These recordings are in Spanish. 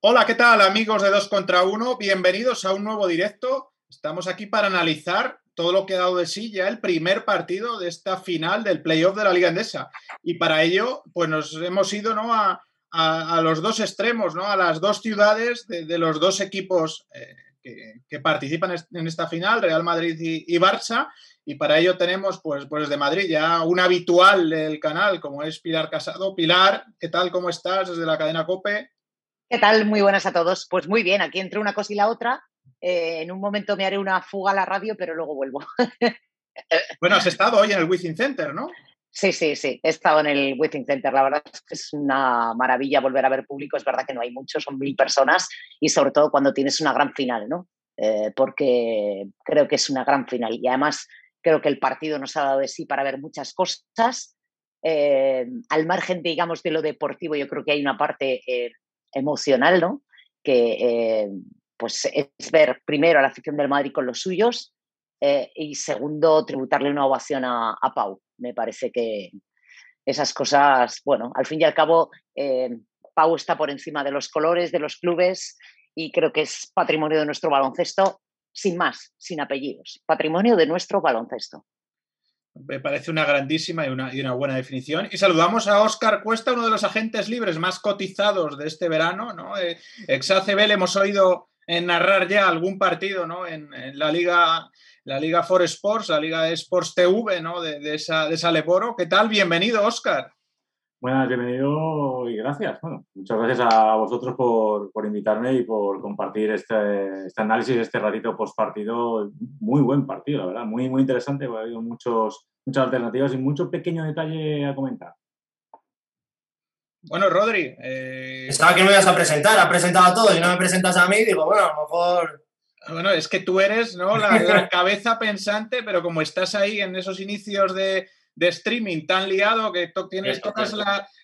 Hola, ¿qué tal amigos de 2 contra 1? Bienvenidos a un nuevo directo. Estamos aquí para analizar todo lo que ha dado de sí ya el primer partido de esta final del playoff de la Liga Endesa. Y para ello, pues nos hemos ido ¿no? a, los dos extremos, ¿no? a las dos ciudades de, los dos equipos eh, que, participan en esta final, Real Madrid y, Barça. Y para ello tenemos, pues, pues de Madrid, ya un habitual del canal, como es Pilar Casado. Pilar, ¿qué tal? ¿Cómo estás desde la cadena COPE? ¿Qué tal? Muy buenas a todos. Pues muy bien, aquí entre una cosa y la otra. Eh, en un momento me haré una fuga a la radio, pero luego vuelvo. bueno, has estado hoy en el Within Center, ¿no? Sí, sí, sí. He estado en el Within Center. La verdad es que es una maravilla volver a ver público. Es verdad que no hay muchos, son mil personas y sobre todo cuando tienes una gran final, ¿no? Eh, porque creo que es una gran final y además creo que el partido nos ha dado de sí para ver muchas cosas. Eh, al margen, digamos, de lo deportivo, yo creo que hay una parte eh, emocional, ¿no? Que pues es ver primero a la afición del Madrid con los suyos y segundo tributarle una ovación a Pau me parece que esas cosas, bueno, al fin y al cabo, eh, Pau está por encima de los colores, de los clubes y creo que es patrimonio de nuestro baloncesto, sin más, sin apellidos, patrimonio de nuestro baloncesto. Me parece una grandísima y una, y una, buena definición. Y saludamos a Óscar Cuesta, uno de los agentes libres más cotizados de este verano. ¿no? Eh, ex hemos oído narrar ya algún partido ¿no? en, en la Liga la Liga For Sports, la Liga Sports TV, ¿no? De, esa, de esa. ¿Qué tal? Bienvenido, Oscar. Buenas, bienvenido y gracias. Bueno, muchas gracias a vosotros por, invitarme y por compartir este, este, análisis, este ratito post partido. Muy buen partido, la verdad, muy, muy interesante. Ha habido muchos, muchas alternativas y mucho pequeño detalle a comentar. Bueno, Rodri. Eh... Estaba que me ibas a presentar, ha presentado a todos y no me presentas a mí. Digo, bueno, a lo mejor bueno, es que tú eres ¿no? la, cabeza pensante, pero como estás ahí en esos inicios de, streaming tan liado que tienes, tocas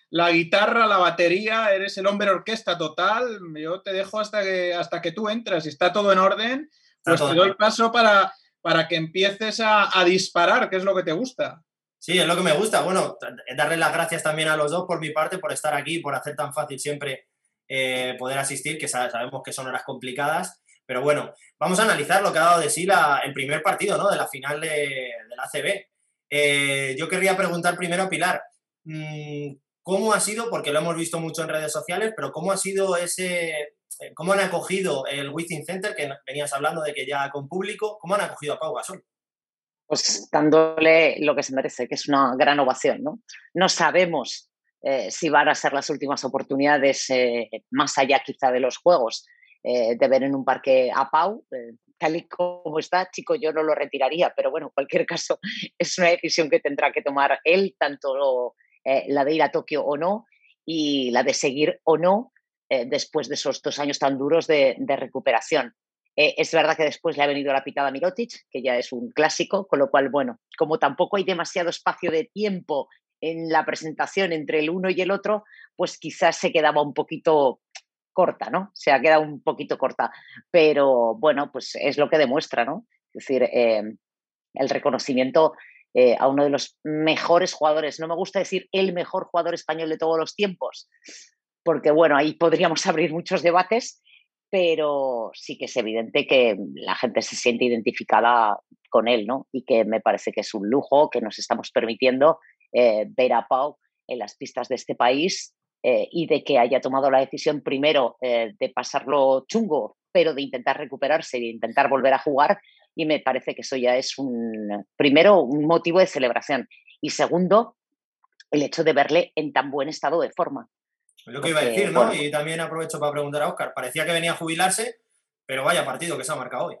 la, guitarra, la batería, eres el hombre orquesta total, yo te dejo hasta que, hasta que tú entras y está todo en orden, pues te doy paso para, para que empieces a, disparar, que es lo que te gusta. Sí, es lo que me gusta. Bueno, darle las gracias también a los dos por mi parte, por estar aquí, por hacer tan fácil siempre eh, poder asistir, que sabemos que son horas complicadas. Pero bueno, vamos a analizar lo que ha dado de sí el primer partido ¿no? de la final de, la ACB. Eh, yo querría preguntar primero a Pilar, mm, ¿cómo ha sido, porque lo hemos visto mucho en redes sociales, pero cómo ha sido ese, eh, cómo han acogido el Within Center, que venías hablando de que ya con público, cómo han acogido a Pau Gasol? Pues dándole lo que se merece, que es una gran ovación, ¿no? No sabemos eh, si van a ser las últimas oportunidades más allá quizá de los juegos de ver en un parque a Pau. Eh, tal y como está, chico, yo no lo retiraría, pero bueno, en cualquier caso es una decisión que tendrá que tomar él, tanto eh, la de ir a Tokio o no, y la de seguir o no después de esos dos años tan duros de, recuperación. es verdad que después le ha venido la pitada a Mirotic, que ya es un clásico, con lo cual, bueno, como tampoco hay demasiado espacio de tiempo en la presentación entre el uno y el otro, pues quizás se quedaba un poquito corta, ¿no? Se ha quedado un poquito corta, pero bueno, pues es lo que demuestra, ¿no? Es decir, eh, el reconocimiento eh, a uno de los mejores jugadores, no me gusta decir el mejor jugador español de todos los tiempos, porque bueno, ahí podríamos abrir muchos debates, pero sí que es evidente que la gente se siente identificada con él, ¿no? Y que me parece que es un lujo que nos estamos permitiendo eh, ver a Pau en las pistas de este país eh, y de que haya tomado la decisión primero eh, de pasarlo chungo, pero de intentar recuperarse y de intentar volver a jugar. Y me parece que eso ya es un, primero, un motivo de celebración. Y segundo, el hecho de verle en tan buen estado de forma. lo que iba a decir, ¿no? y también aprovecho para preguntar a Oscar. Parecía que venía a jubilarse, pero vaya partido que se ha marcado hoy.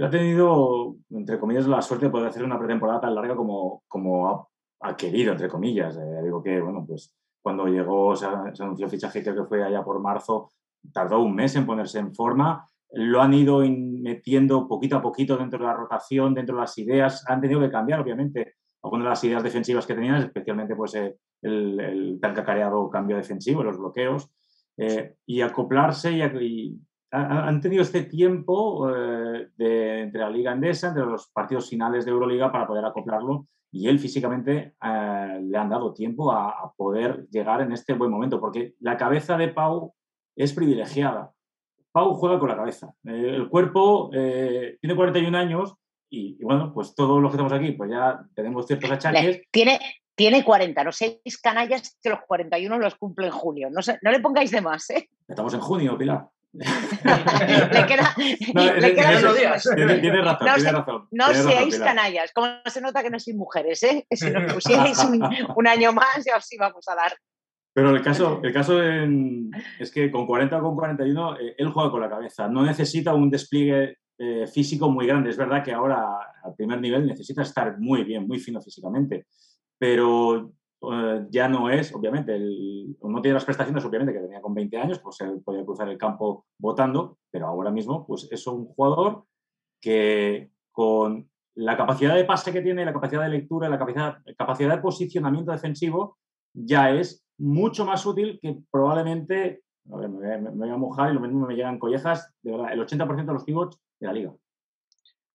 ha tenido, entre comillas, la suerte de poder hacer una pretemporada tan larga como, como ha, querido, entre comillas. Eh, digo que, bueno, pues cuando llegó, se, anunció el fichaje, creo que fue allá por marzo, tardó un mes en ponerse en forma. Lo han ido metiendo poquito a poquito dentro de la rotación, dentro de las ideas. Han tenido que cambiar, obviamente, algunas de las ideas defensivas que tenían, especialmente pues, eh, el, tan cacareado cambio defensivo, los bloqueos, eh, y acoplarse y, han tenido este tiempo eh, de, entre la Liga Endesa, entre los partidos finales de Euroliga para poder acoplarlo y él físicamente eh, le han dado tiempo a, poder llegar en este buen momento, porque la cabeza de Pau es privilegiada. Pau juega con la cabeza. Eh, el cuerpo eh, tiene 41 años y, bueno, pues todos los que estamos aquí, pues ya tenemos ciertos achaques. Tiene, tiene 40, no seis canallas que los 41 los cumple en junio. No, no le pongáis de más, ¿eh? Estamos en junio, Pilar. le queda, le queda días. Tiene, razón, no, tiene razón. No seáis canallas, como se nota que no sois mujeres, ¿eh? Si nos pusierais un, un, año más, ya os íbamos a dar. Pero el caso, el caso es que con 40 o con 41 eh, él juega con la cabeza. No necesita un despliegue eh, físico muy grande. Es verdad que ahora al primer nivel necesita estar muy bien, muy fino físicamente. Pero eh, ya no es, obviamente, el, no tiene las prestaciones, obviamente, que tenía con 20 años, pues él podía cruzar el campo votando, pero ahora mismo pues es un jugador que con la capacidad de pase que tiene, la capacidad de lectura, la capacidad, capacidad de posicionamiento defensivo, ya es mucho más útil que probablemente, a ver, me, voy a mojar y lo mismo me llegan collejas, de verdad, el 80% de los pivots de la liga.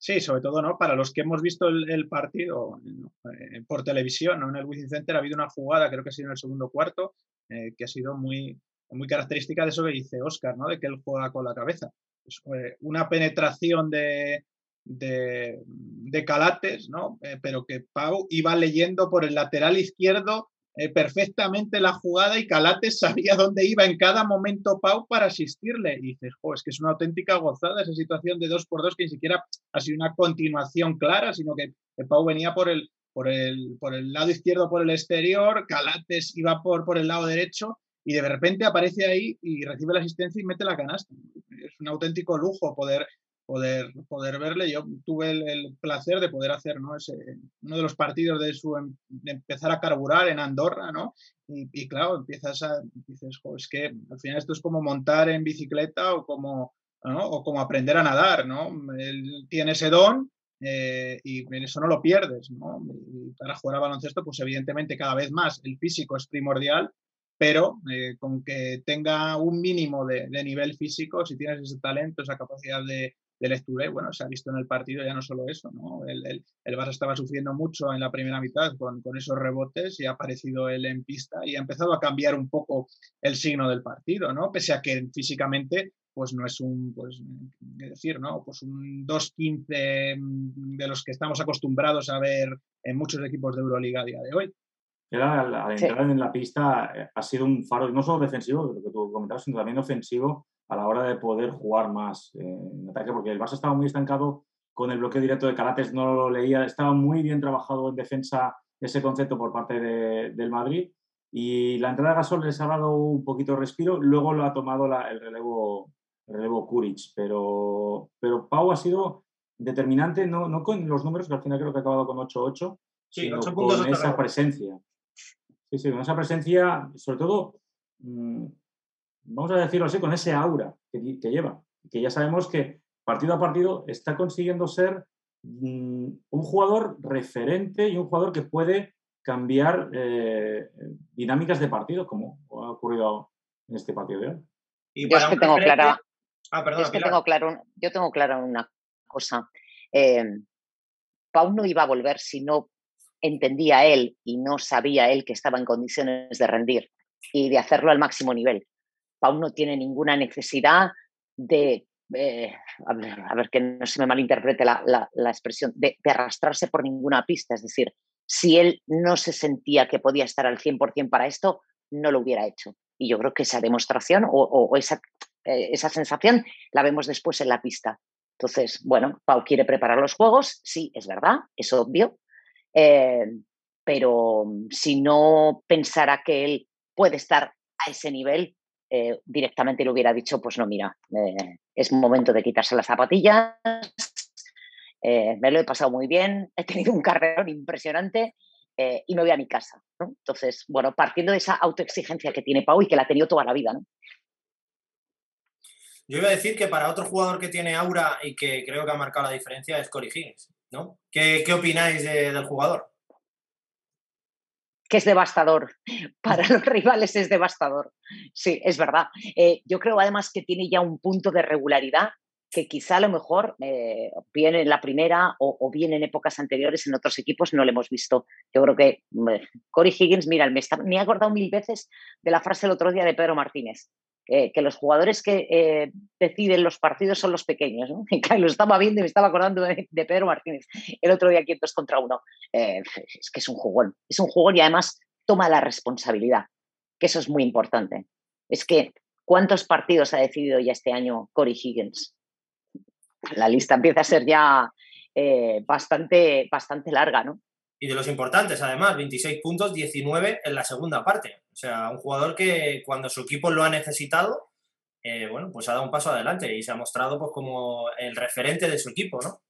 Sí, sobre todo, ¿no? Para los que hemos visto el, partido eh, por televisión, ¿no? En el Wizzing Center ha habido una jugada, creo que ha sido en el segundo cuarto, eh, que ha sido muy, muy característica de eso que dice Oscar, ¿no? De que él juega con la cabeza. Pues, eh, una penetración de, de, de Calates, ¿no? pero que Pau iba leyendo por el lateral izquierdo eh, perfectamente la jugada y Calates sabía dónde iba en cada momento Pau para asistirle. Y dices, es que es una auténtica gozada esa situación de dos por dos que ni siquiera ha sido una continuación clara, sino que, Pau venía por el, por, el, por el lado izquierdo, por el exterior, Calates iba por, por el lado derecho y de repente aparece ahí y recibe la asistencia y mete la canasta. Es un auténtico lujo poder poder, poder verle. Yo tuve el, placer de poder hacer ¿no? Ese, uno de los partidos de, su, em, de empezar a carburar en Andorra, ¿no? Y, claro, empiezas a, dices, es que al final esto es como montar en bicicleta o como, ¿no? o como aprender a nadar, ¿no? Él tiene ese don eh, y eso no lo pierdes, ¿no? para jugar a baloncesto, pues evidentemente cada vez más el físico es primordial, pero eh, con que tenga un mínimo de, de, nivel físico, si tienes ese talento, esa capacidad de, de lectura y bueno, se ha visto en el partido ya no solo eso, ¿no? El, el, el Barça estaba sufriendo mucho en la primera mitad con, con, esos rebotes y ha aparecido él en pista y ha empezado a cambiar un poco el signo del partido, ¿no? Pese a que físicamente pues no es un, pues, qué decir, ¿no? Pues un 2-15 mm, de los que estamos acostumbrados a ver en muchos equipos de Euroliga a día de hoy. Al, entrar en la pista eh, ha sido un faro, no solo defensivo, lo que tú comentabas, sino también ofensivo a la hora de poder jugar más eh, en ataque, porque el Barça estaba muy estancado con el bloqueo directo de Calates, no lo leía, estaba muy bien trabajado en defensa ese concepto por parte de, del Madrid y la entrada de Gasol les ha dado un poquito de respiro, luego lo ha tomado la, el relevo, el relevo Kuric, pero, pero Pau ha sido determinante, no, no con los números, que al final creo que ha acabado con 8-8, sino con esa presencia. Sí, sí, con esa presencia, sobre todo, mmm, vamos a decirlo así, con ese aura que, lleva, que ya sabemos que partido a partido está consiguiendo ser mm, un jugador referente y un jugador que puede cambiar eh, dinámicas de partido, como ha ocurrido en este partido de hoy. yo es que tengo clara, ah, perdón, que tengo claro, yo tengo clara una cosa. Eh, Pau no iba a volver si no entendía él y no sabía él que estaba en condiciones de rendir y de hacerlo al máximo nivel. Pau no tiene ninguna necesidad de, eh, a, ver, que no se me malinterprete la, la, expresión, de, arrastrarse por ninguna pista. Es decir, si él no se sentía que podía estar al 100% para esto, no lo hubiera hecho. Y yo creo que esa demostración o, esa, eh, esa sensación la vemos después en la pista. Entonces, bueno, Pau quiere preparar los juegos, sí, es verdad, es obvio, eh, pero si no pensara que él puede estar a ese nivel, eh, directamente le hubiera dicho, pues no, mira, eh, es momento de quitarse las zapatillas, eh, me lo he pasado muy bien, he tenido un carrerón impresionante y me voy a mi casa. Entonces, bueno, partiendo de esa autoexigencia que tiene Pau y que la ha tenido toda la vida. ¿no? Yo iba a decir que para otro jugador que tiene aura y que creo que ha marcado la diferencia es Cory Higgins. ¿no? ¿Qué, qué opináis del jugador? Que es devastador. Para los rivales es devastador. Sí, es verdad. Eh, yo creo además que tiene ya un punto de regularidad que quizá a lo mejor eh, bien en la primera o, bien en épocas anteriores en otros equipos no lo hemos visto. Yo creo que Corey Higgins, mira, me, me he acordado mil veces de la frase el otro día de Pedro Martínez. Que los jugadores que eh, deciden los partidos son los pequeños. ¿no? Lo estaba viendo y me estaba acordando de, Pedro Martínez el otro día aquí en contra uno. Eh, es que es un jugón, es un jugón y además toma la responsabilidad, que eso es muy importante. Es que, ¿cuántos partidos ha decidido ya este año Corey Higgins? La lista empieza a ser ya eh, bastante, bastante larga, ¿no? Y de los importantes, además, 26 puntos, 19 en la segunda parte. O sea, un jugador que cuando su equipo lo ha necesitado, eh, bueno, pues ha dado un paso adelante y se ha mostrado pues como el referente de su equipo, ¿no?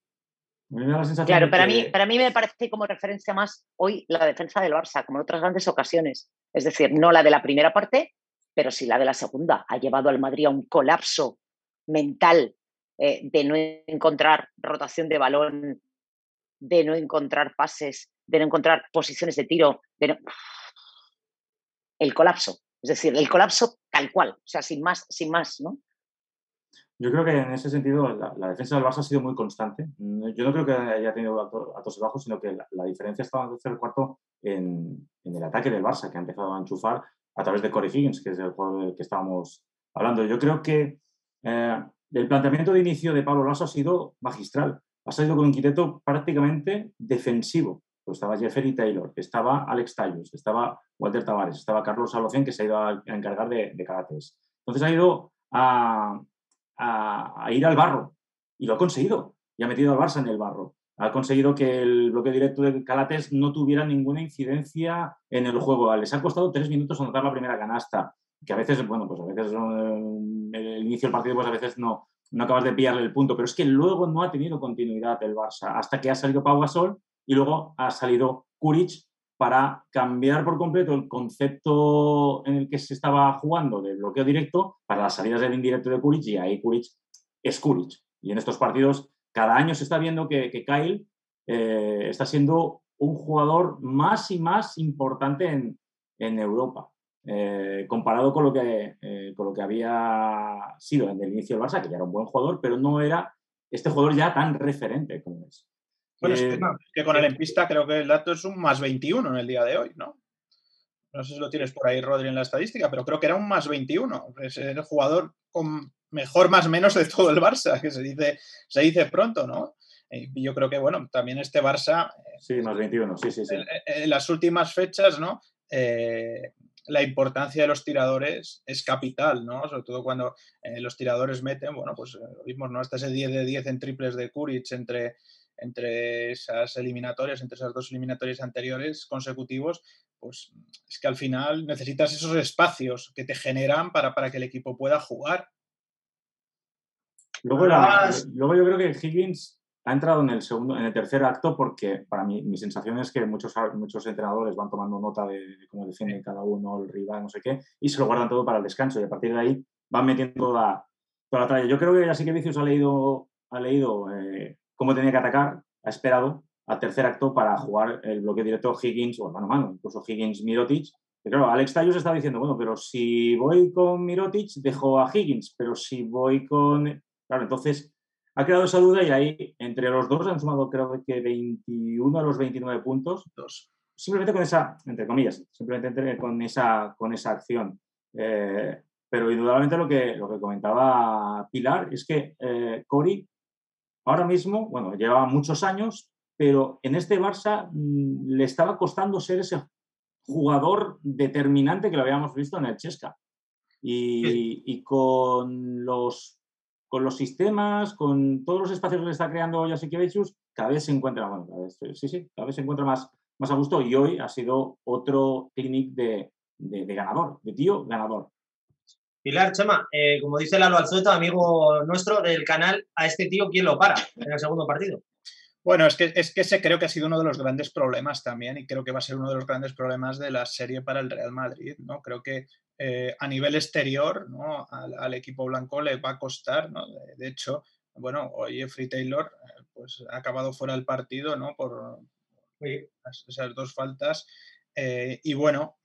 Claro, para, mí, para mí me parece como referencia más hoy la defensa del Barça, como en otras grandes ocasiones. Es decir, no la de la primera parte, pero sí la de la segunda. Ha llevado al Madrid a un colapso mental eh, de no encontrar rotación de balón, de no encontrar pases, de no encontrar posiciones de tiro, el colapso. Es decir, el colapso tal cual, o sea, sin más, sin más, ¿no? Yo creo que en ese sentido la, defensa del Barça ha sido muy constante. Yo no creo que haya tenido altos bajos, sino que la, diferencia estaba en el tercer cuarto en, el ataque del Barça, que ha empezado a enchufar a través de Corey Higgins, que es el jugador del que estábamos hablando. Yo creo que eh, el planteamiento de inicio de Pablo Lasso ha sido magistral. Ha salido con un quinteto prácticamente defensivo. Pues estaba Jeffrey Taylor, estaba Alex Tallos, estaba Walter Tavares, estaba Carlos Salocén, que se ha ido a, encargar de, de Entonces ha ido a, ir al barro y lo ha conseguido. Y ha metido al Barça en el barro. Ha conseguido que el bloque directo de Calates no tuviera ninguna incidencia en el juego. Les ha costado tres minutos anotar la primera canasta, que a veces, bueno, pues a veces eh, el inicio del partido, pues a veces no, no acabas de pillarle el punto, pero es que luego no ha tenido continuidad el Barça, hasta que ha salido Pau Gasol y luego ha salido Kuric para cambiar por completo el concepto en el que se estaba jugando de bloqueo directo para las salidas del indirecto de Kuric y ahí Kuric es Kuric. Y en estos partidos cada año se está viendo que, Kyle eh, está siendo un jugador más y más importante en, en Europa. Eh, comparado con lo, que, eh, con lo que había sido en el inicio del Barça, que ya era un buen jugador, pero no era este jugador ya tan referente como es. Bueno, es eh, que, con el en pista creo que el dato es un más 21 en el día de hoy, ¿no? No sé si lo tienes por ahí, Rodri, en la estadística, pero creo que era un más 21. Es el jugador con mejor más menos de todo el Barça, que se dice, se dice pronto, ¿no? yo creo que, bueno, también este Barça... Sí, más 21, sí, sí, sí. En, las últimas fechas, ¿no? la importancia de los tiradores es capital, ¿no? Sobre todo cuando eh, los tiradores meten, bueno, pues eh, lo vimos, ¿no? Hasta ese 10 de 10 en triples de Kuric entre, entre esas eliminatorias, entre esas dos eliminatorias anteriores consecutivos, pues es que al final necesitas esos espacios que te generan para, para que el equipo pueda jugar. Luego, luego yo creo que Higgins ha entrado en el segundo, en el tercer acto porque para mí mi sensación es que muchos, muchos entrenadores van tomando nota de, cómo defiende cada uno, el rival, no sé qué, y se lo guardan todo para el descanso y a partir de ahí van metiendo toda, toda la tralla. Yo creo que ya sí que Vicius ha leído, ha leído eh, cómo tenía que atacar, ha esperado al tercer acto para jugar el bloque directo Higgins o mano a mano, incluso Higgins-Mirotic. Y claro, Alex Tallos está diciendo, bueno, pero si voy con Mirotic, dejo a Higgins, pero si voy con... Claro, entonces ha creado esa duda y ahí entre los dos han sumado creo que 21 a los 29 puntos. Dos. Simplemente con esa, entre comillas, simplemente con esa, con esa acción. Eh, pero indudablemente lo que, lo que comentaba Pilar es que eh, Cori ahora mismo, bueno, lleva muchos años, pero en este Barça mm, le estaba costando ser ese jugador determinante que lo habíamos visto en el Chesca. Y, y, con los con los sistemas, con todos los espacios que le está creando Jasikevicius, cada vez se encuentra, bueno, cada vez, sí, sí, cada vez se encuentra más, más a gusto y hoy ha sido otro clinic de, de, ganador, de tío ganador. Pilar, Chema, eh, como dice Lalo Alzueta, amigo nuestro del canal, a este tío, ¿quién lo para en el segundo partido? Bueno, es que, es que ese creo que ha sido uno de los grandes problemas también y creo que va a ser uno de los grandes problemas de la serie para el Real Madrid, ¿no? Creo que eh, a nivel exterior, ¿no? Al, equipo blanco le va a costar, ¿no? De, hecho, bueno, hoy Free Taylor eh, pues ha acabado fuera del partido, ¿no? Por esas dos faltas. Eh, y bueno,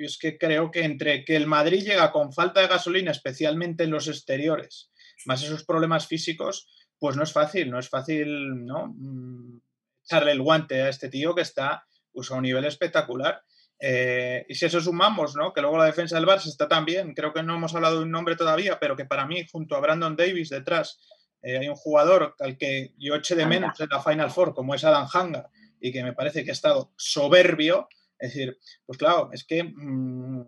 mm, es que creo que entre que el Madrid llega con falta de gasolina, especialmente en los exteriores, más esos problemas físicos, pues no es fácil, no es fácil, ¿no? Mm, echarle el guante a este tío que está pues a un nivel espectacular. Eh, y si eso sumamos, ¿no? Que luego la defensa del Barça está también, creo que no hemos hablado de un nombre todavía, pero que para mí, junto a Brandon Davis detrás, eh, hay un jugador al que yo eché de menos en la Final Four, como es Adam Hanga, y que me parece que ha estado soberbio. Es decir, pues claro, es que, mm,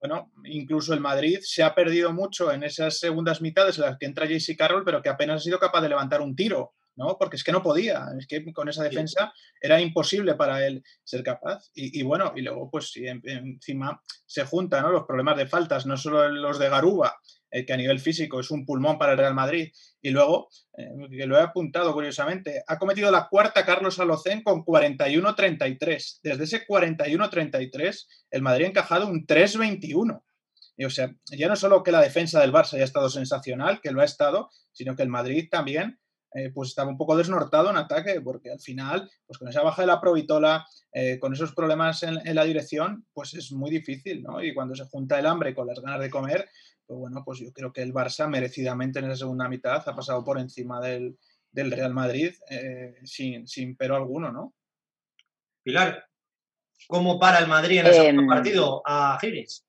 bueno, incluso el Madrid se ha perdido mucho en esas segundas mitades en las que entra JC Carroll, pero que apenas ha sido capaz de levantar un tiro. ¿no? Porque es que no podía, es que con esa defensa era imposible para él ser capaz. Y, bueno, y luego pues encima se juntan los problemas de faltas, no solo los de Garuba, eh, que a nivel físico es un pulmón para el Real Madrid, y luego, eh, que lo he apuntado curiosamente, ha cometido la cuarta Carlos Alocén con 41-33. Desde ese 41-33, el Madrid ha encajado un 3-21. Y, o sea, ya no solo que la defensa del Barça haya estado sensacional, que lo ha estado, sino que el Madrid también eh, pues estaba un poco desnortado en ataque, porque al final, pues con esa baja de la provitola, con esos problemas en, la dirección, pues es muy difícil, ¿no? Y cuando se junta el hambre con las ganas de comer, pues bueno, pues yo creo que el Barça merecidamente en esa segunda mitad ha pasado por encima del, Real Madrid eh, sin, sin pero alguno, ¿no? Pilar, ¿cómo para el Madrid en el segundo em, partido a Higgins?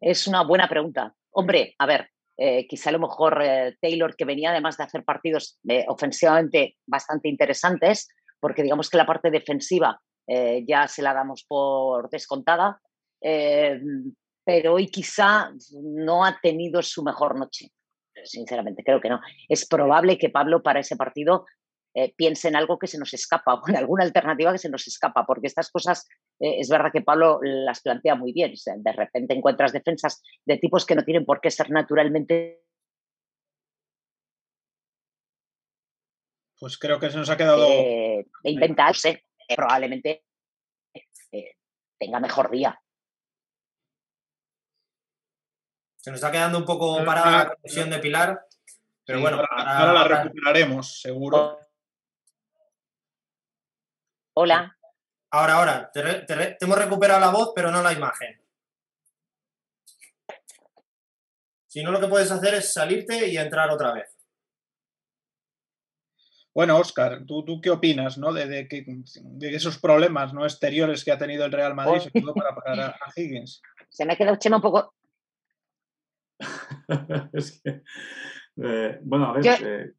Es una buena pregunta. Hombre, a ver, eh, quizá a lo mejor eh, Taylor, que venía además de hacer partidos eh, ofensivamente bastante interesantes, porque digamos que la parte defensiva ya se la damos por descontada, pero hoy quizá no ha tenido su mejor noche. Sinceramente, creo que no. Es probable que Pablo para ese partido eh, piense en algo que se nos escapa o en alguna alternativa que se nos escapa, porque estas cosas eh, es verdad que Pablo las plantea muy bien. de repente encuentras defensas de tipos que no tienen por qué ser naturalmente. Pues creo que se nos ha quedado. Eh, de inventarse, probablemente tenga mejor día. Se nos está quedando un poco parada la conexión de Pilar. Pero bueno, ahora, la recuperaremos, seguro. Hola. Ahora, ahora, te, hemos recuperado la voz, pero no la imagen. Si no, lo que puedes hacer es salirte y entrar otra vez. Bueno, Oscar, ¿tú, tú qué opinas ¿no? de, esos problemas ¿no? exteriores que ha tenido el Real Madrid, para pagar a, Higgins? Se me ha quedado Chema un poco. es que, eh, bueno, a ver,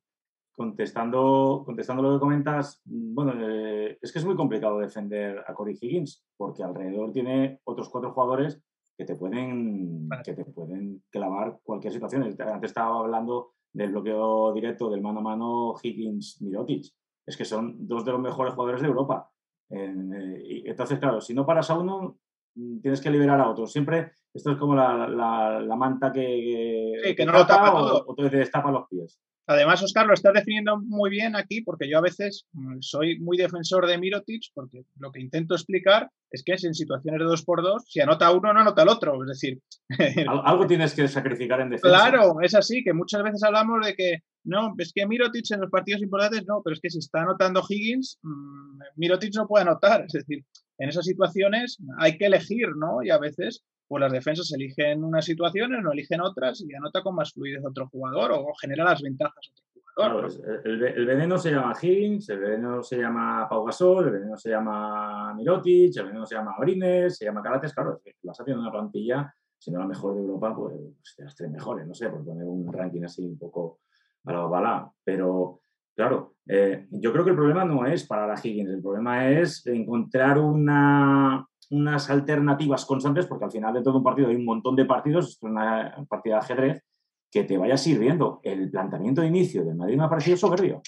contestando, contestando lo que comentas, bueno, eh, es que es muy complicado defender a Corey Higgins porque alrededor tiene otros cuatro jugadores que te pueden, que te pueden clavar cualquier situación. Antes estaba hablando del bloqueo directo del mano a mano Higgins-Mirotic. Es que son dos de los mejores jugadores de Europa. Eh, entonces, claro, si no paras a uno, tienes que liberar a otro. Siempre esto es como la, manta que, que, no lo tapa o, o te destapa los pies. Además, Oscar, lo estás definiendo muy bien aquí, porque yo a veces mm, soy muy defensor de Mirotic, porque lo que intento explicar es que es en situaciones de dos por dos, si anota uno, no anota el otro. Es decir, algo tienes que sacrificar en defensa. Claro, es así, que muchas veces hablamos de que no, es que Mirotic en los partidos importantes no, pero es que si está anotando Higgins, mm, Mirotic no puede anotar. Es decir, en esas situaciones hay que elegir, ¿no? Y a veces pues las defensas eligen unas situaciones, no eligen otras y anota con más fluidez otro jugador o genera las ventajas otro jugador. el, veneno se llama Higgins, el veneno se llama Pau Gasol, el veneno se llama Mirotic, el veneno se llama Brines, se llama Carates, claro, vas haciendo una plantilla, siendo la mejor de Europa, pues, pues de las tres mejores, no sé, por poner un ranking así un poco a la bala, pero Claro, eh, yo creo que el problema no es para la Higgins, el problema es encontrar una, unas alternativas constantes, porque al final de todo un partido hay un montón de partidos, es una partida de ajedrez, que te vaya sirviendo. El planteamiento de inicio del Madrid me ha parecido soberbio,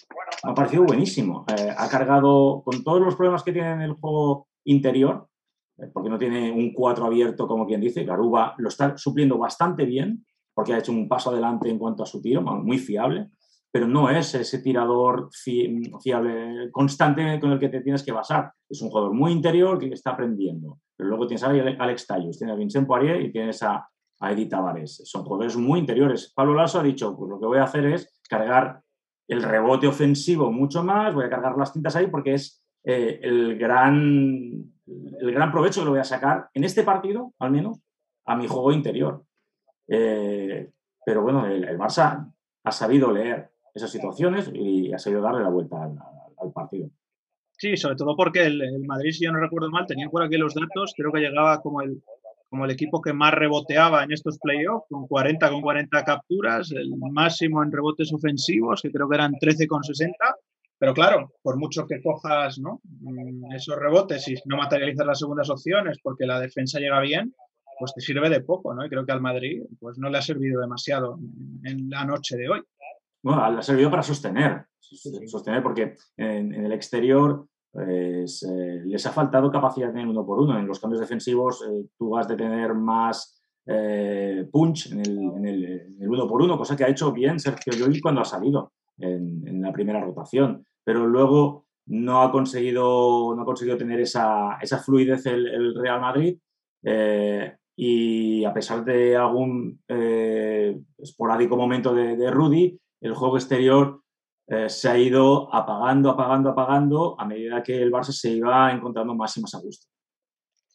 me ha parecido buenísimo. Eh, ha cargado con todos los problemas que tiene en el juego interior, eh, porque no tiene un 4 abierto, como quien dice, Garuba lo está supliendo bastante bien, porque ha hecho un paso adelante en cuanto a su tiro, muy fiable pero no es ese tirador fiable, constante con el que te tienes que basar. Es un jugador muy interior que está aprendiendo. Pero luego tienes a Alex Tallus, tienes a Vincent Poirier y tienes a, a Edith Tavares. Son jugadores muy interiores. Pablo Lasso ha dicho, pues lo que voy a hacer es cargar el rebote ofensivo mucho más, voy a cargar las tintas ahí porque es eh, el, gran, el gran provecho que lo voy a sacar en este partido, al menos, a mi juego interior. Eh, pero bueno, el, el Barça ha sabido leer esas situaciones y ha sabido darle la vuelta al, partido. Sí, sobre todo porque el, Madrid, si yo no recuerdo mal, tenía por aquí los datos, creo que llegaba como el, como el equipo que más reboteaba en estos playoffs, con 40 con 40 capturas, el máximo en rebotes ofensivos, que creo que eran 13 con 60. Pero claro, por mucho que cojas ¿no? Mm, esos rebotes y no materializas las segundas opciones porque la defensa llega bien, pues te sirve de poco, ¿no? Y creo que al Madrid pues no le ha servido demasiado en la noche de hoy. Bueno, le ha servido para sostener, sostener porque en, el exterior pues, eh, les ha faltado capacidad en uno por uno. En los cambios defensivos eh, tú vas a tener más eh, punch en el, uno por uno, cosa que ha hecho bien Sergio Llull cuando ha salido en, la primera rotación. Pero luego no ha conseguido, no ha conseguido tener esa, fluidez el, Real Madrid y a pesar de algún esporádico momento de, de Rudy, el juego exterior eh, se ha ido apagando, apagando, apagando a medida que el Barça se iba encontrando más y más a gusto.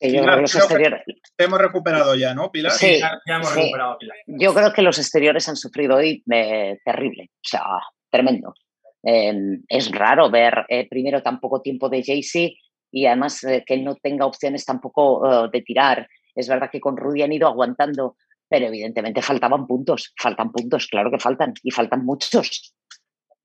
yo creo que los exteriores... hemos recuperado ya, ¿no, Pilar? Sí, ya, hemos recuperado, Pilar. Yo creo que los exteriores han sufrido hoy eh, terrible, o sea, tremendo. Em, es raro ver eh, primero tan poco tiempo de Jaycee y además que no tenga opciones tampoco de tirar. Es verdad que con Rudy han ido aguantando pero evidentemente faltaban puntos, faltan puntos, claro que faltan, y faltan muchos.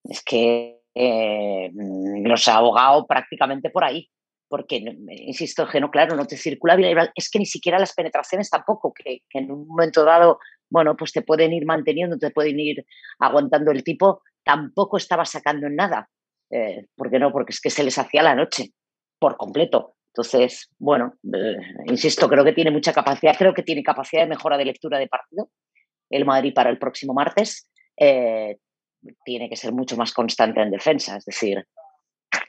Es que eh, los ha ahogado prácticamente por ahí, porque, insisto, que no, claro, no te circula bien, es que ni siquiera las penetraciones tampoco, que, en un momento dado, bueno, pues te pueden ir manteniendo, te pueden ir aguantando el tipo, tampoco estaba sacando en nada. Eh, ¿Por qué no? Porque es que se les hacía la noche, por completo. Entonces, bueno, eh, insisto, creo que tiene mucha capacidad, creo que tiene capacidad de mejora de lectura de partido el Madrid para el próximo martes. Eh, tiene que ser mucho más constante en defensa, es decir,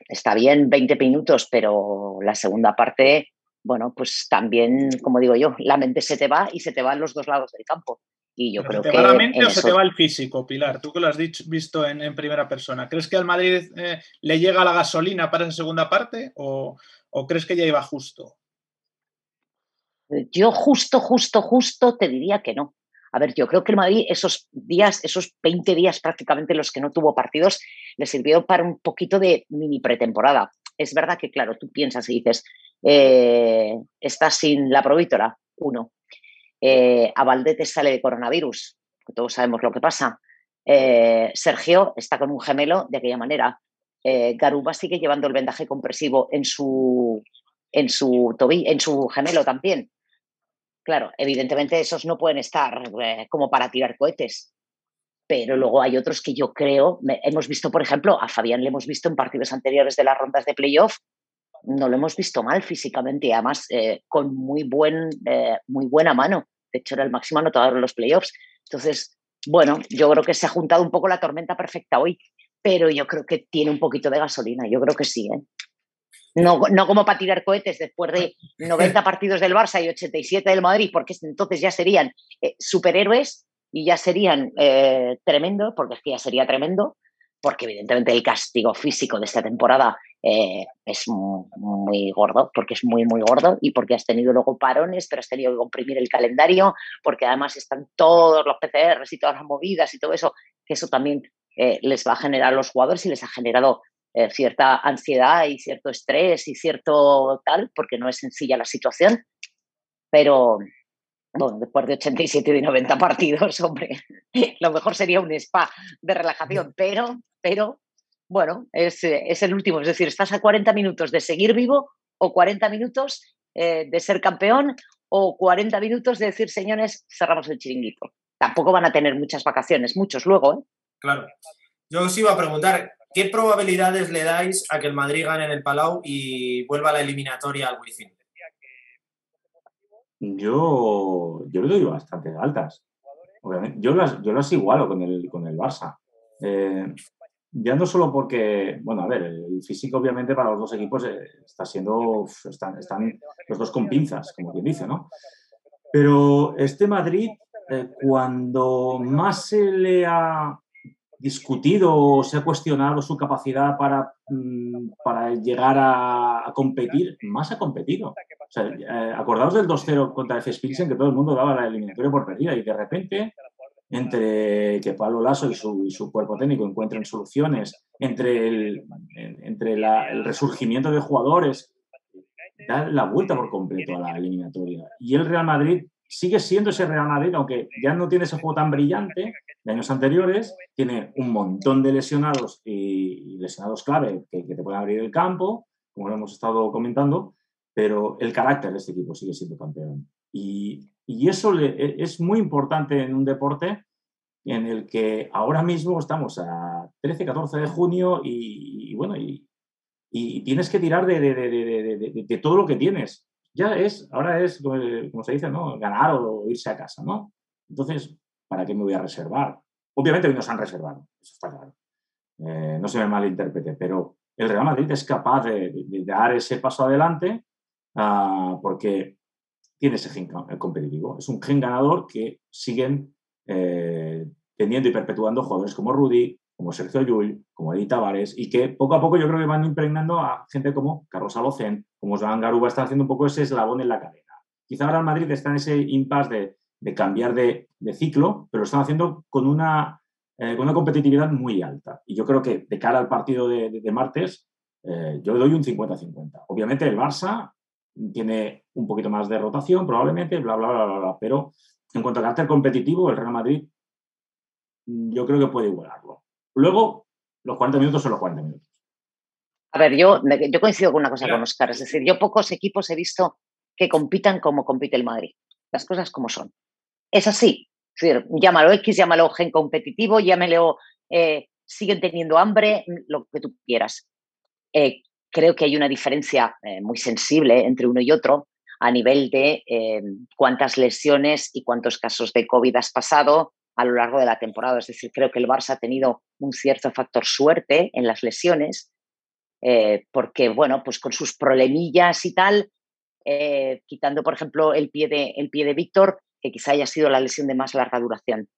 está bien 20 minutos, pero la segunda parte, bueno, pues también, como digo yo, la mente se te va y se te va en los dos lados del campo. Y yo creo ¿Se te va la mente o se te va el físico, Pilar? Tú que lo has dicho, visto en, primera persona. ¿Crees que al Madrid eh, le llega la gasolina para esa segunda parte o, ¿O crees que ya iba justo? Yo justo, justo, justo te diría que no. A ver, yo creo que el Madrid esos días, esos 20 días prácticamente los que no tuvo partidos, le sirvió para un poquito de mini pretemporada. Es verdad que, claro, tú piensas y dices, eh, estás sin la provítora, uno. Eh, a Valdete sale de coronavirus, todos sabemos lo que pasa. Eh, Sergio está con un gemelo de aquella manera eh, Garuba sigue llevando el vendaje compresivo en su, en su tobillo, en su gemelo también. Claro, evidentemente esos no pueden estar eh, como para tirar cohetes. Pero luego hay otros que yo creo, hemos visto, por ejemplo, a Fabián le hemos visto en partidos anteriores de las rondas de playoff, no lo hemos visto mal físicamente y además eh, con muy, buen, muy buena mano. De hecho, era el máximo anotador en los playoffs. Entonces, bueno, yo creo que se ha juntado un poco la tormenta perfecta hoy pero yo creo que tiene un poquito de gasolina, yo creo que sí. ¿eh? No, no como para tirar cohetes después de 90 partidos del Barça y 87 del Madrid, porque entonces ya serían eh, superhéroes y ya serían eh, tremendo, porque es que ya sería tremendo, porque evidentemente el castigo físico de esta temporada eh, es muy, gordo, porque es muy, muy gordo y porque has tenido luego parones, pero has tenido que comprimir el calendario, porque además están todos los PCRs y todas las movidas y todo eso, que eso también eh, les va a generar a los jugadores y les ha generado eh, cierta ansiedad y cierto estrés y cierto tal, porque no es sencilla la situación. Pero, bueno, después de 87 y 90 partidos, hombre, lo mejor sería un spa de relajación, pero, pero bueno, es, es el último. Es decir, estás a 40 minutos de seguir vivo o 40 minutos eh, de ser campeón o 40 minutos de decir, señores, cerramos el chiringuito. Tampoco van a tener muchas vacaciones, muchos luego, ¿eh? Claro. Yo os iba a preguntar, ¿qué probabilidades le dais a que el Madrid gane en el Palau y vuelva a la eliminatoria al Wizzing? Yo, yo le doy bastante altas. Obviamente. Yo las, yo las igualo con el, con el Barça. Eh, ya no solo porque, bueno, a ver, el físico obviamente para los dos equipos eh, está siendo, están, están los dos con pinzas, como quien dice, ¿no? Pero este Madrid, eh, cuando más se le ha discutido o se ha cuestionado su capacidad para, mm, para llegar a, competir, más ha competido. O sea, eh, acordaos del 2-0 contra el Pilsen, que todo el mundo daba la eliminatoria por perdida y de repente, entre que Pablo Lasso y su, cuerpo técnico encuentren soluciones, entre el, entre el resurgimiento de jugadores, da la vuelta por completo a la eliminatoria. Y el Real Madrid sigue siendo ese Real Madrid, aunque ya no tiene ese juego tan brillante de años anteriores, tiene un montón de lesionados y lesionados clave que, te pueden abrir el campo, como lo hemos estado comentando, pero el carácter de este equipo sigue siendo campeón. Y, eso e, es muy importante en un deporte en el que ahora mismo estamos a 13, 14 de junio y, bueno, y, tienes que tirar de, de, todo lo que tienes ya es, ahora es, como se dice, ¿no? Ganar o irse a casa, ¿no? Entonces, ¿para qué me voy a reservar? Obviamente hoy nos han reservado, eso está claro. Eh, no se me malinterprete, pero el Real Madrid es capaz de, dar ese paso adelante uh, porque tiene ese gen competitivo. Es un gen ganador que siguen eh, teniendo y perpetuando jugadores como Rudy, como Sergio Llull, como Edith Tavares, y que poco a poco yo creo que van impregnando a gente como Carlos Alocen, como Joan Garuba, están haciendo un poco ese eslabón en la cadena. Quizá ahora el Madrid está en ese impasse de, cambiar de, ciclo, pero lo están haciendo con una, eh, con una competitividad muy alta. Y yo creo que de cara al partido de, martes, eh, yo le doy un 50-50. Obviamente el Barça tiene un poquito más de rotación, probablemente, bla, bla, bla, bla, bla, pero en cuanto al carácter competitivo, el Real Madrid yo creo que puede igualarlo. Luego, los 40 minutos son los 40 minutos. A ver, yo, yo coincido con una cosa con Oscar, es decir, yo pocos equipos he visto que compitan como compite el Madrid. Las cosas como son. Es así. Es decir, llámalo X, llámalo gen competitivo, llámelo eh, siguen teniendo hambre, lo que tú quieras. Eh, creo que hay una diferencia eh, muy sensible entre uno y otro a nivel de cuántas lesiones y cuántos casos de COVID has pasado, a lo largo de la temporada. Es decir, creo que el Barça ha tenido un cierto factor suerte en las lesiones, eh, porque, bueno, pues con sus problemillas y tal, eh, quitando, por ejemplo, el pie de, el pie de Víctor, que quizá haya sido la lesión de más larga duración.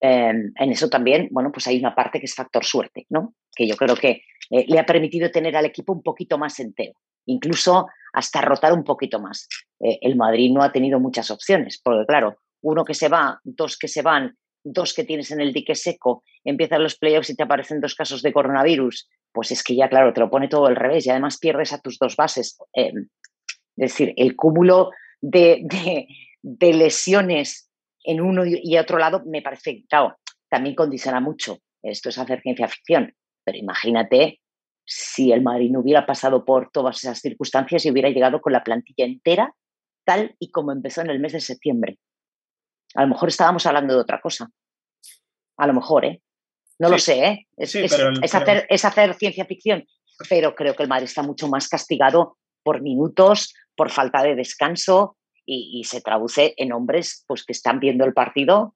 Em, en eso también, bueno, pues hay una parte que es factor suerte, ¿no? Que yo creo que eh, le ha permitido tener al equipo un poquito más entero, incluso hasta rotar un poquito más. el Madrid no ha tenido muchas opciones, porque claro, uno que se va, dos que se van dos que tienes en el dique seco, empiezan los playoffs y te aparecen dos casos de coronavirus, pues es que ya, claro, te lo pone todo al revés y además pierdes a tus dos bases. Eh, es decir, el cúmulo de, lesiones en uno y otro lado me parece, claro, también condiciona mucho. Esto es hacer ciencia ficción, pero imagínate si el Madrid no hubiera pasado por todas esas circunstancias y hubiera llegado con la plantilla entera, tal y como empezó en el mes de septiembre. A lo mejor estábamos hablando de otra cosa. A lo mejor, ¿eh? No lo sé, ¿eh? Es, hacer, ciencia ficción, pero creo que el Madrid está mucho más castigado por minutos, por falta de descanso y, se traduce en hombres pues, que están viendo el partido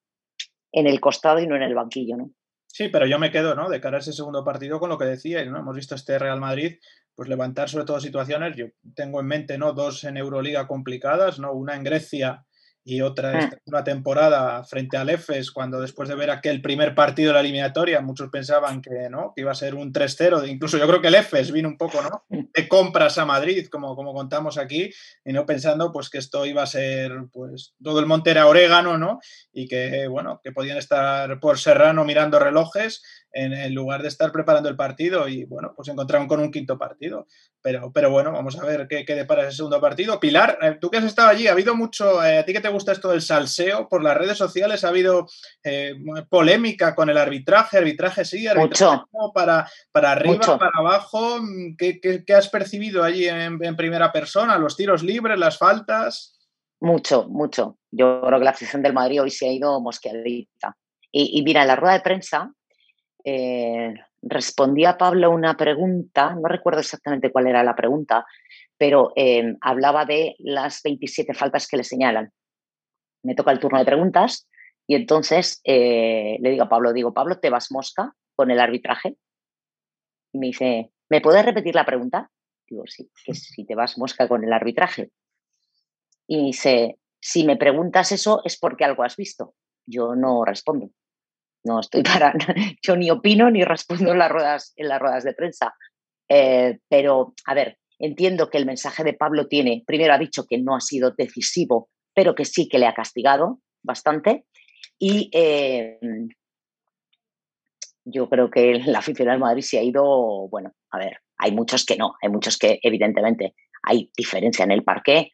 en el costado y no en el banquillo, ¿no? Sí, pero yo me quedo, ¿no? De cara a ese segundo partido con lo que decía, ¿no? Hemos visto este Real Madrid, pues levantar sobre todo situaciones, yo tengo en mente, ¿no? Dos en Euroliga complicadas, ¿no? Una en Grecia y otra una temporada frente al EFES, cuando después de ver aquel primer partido de la eliminatoria, muchos pensaban que, ¿no? que iba a ser un 3-0, incluso yo creo que el EFES vino un poco ¿no? de compras a Madrid, como, como contamos aquí, y no pensando pues, que esto iba a ser pues, todo el monte era orégano, ¿no? y que, bueno, que podían estar por Serrano mirando relojes en, lugar de estar preparando el partido y bueno, pues encontraron con un quinto partido. Pero, pero bueno, vamos a ver qué, qué depara ese segundo partido. Pilar, eh, tú que has estado allí, ha habido mucho, eh, a ti que te gusta esto del salseo por las redes sociales, ha habido eh, polémica con el arbitraje, arbitraje sí, arbitraje para, para arriba, para abajo. ¿Qué, ¿Qué, has percibido allí en, primera persona? ¿Los tiros libres, las faltas? Mucho, mucho. Yo creo que la afición del Madrid hoy se ha ido mosqueadita. Y, y mira, en la rueda de prensa, eh, respondía Pablo una pregunta, no recuerdo exactamente cuál era la pregunta, pero eh, hablaba de las 27 faltas que le señalan. Me toca el turno de preguntas y entonces eh, le digo a Pablo, digo, Pablo, ¿te vas mosca con el arbitraje? Y me dice, ¿me puedes repetir la pregunta? Digo, sí, que si te vas mosca con el arbitraje. Y dice, si me preguntas eso es porque algo has visto. Yo no respondo no estoy para, yo ni opino ni respondo en las ruedas, en las ruedas de prensa. Eh, pero, a ver, entiendo que el mensaje de Pablo tiene, primero ha dicho que no ha sido decisivo, pero que sí que le ha castigado bastante. Y, eh, Yo creo que la afición del Madrid se ha ido, bueno, a ver, hay muchos que no, hay muchos que evidentemente hay diferencia en el parque.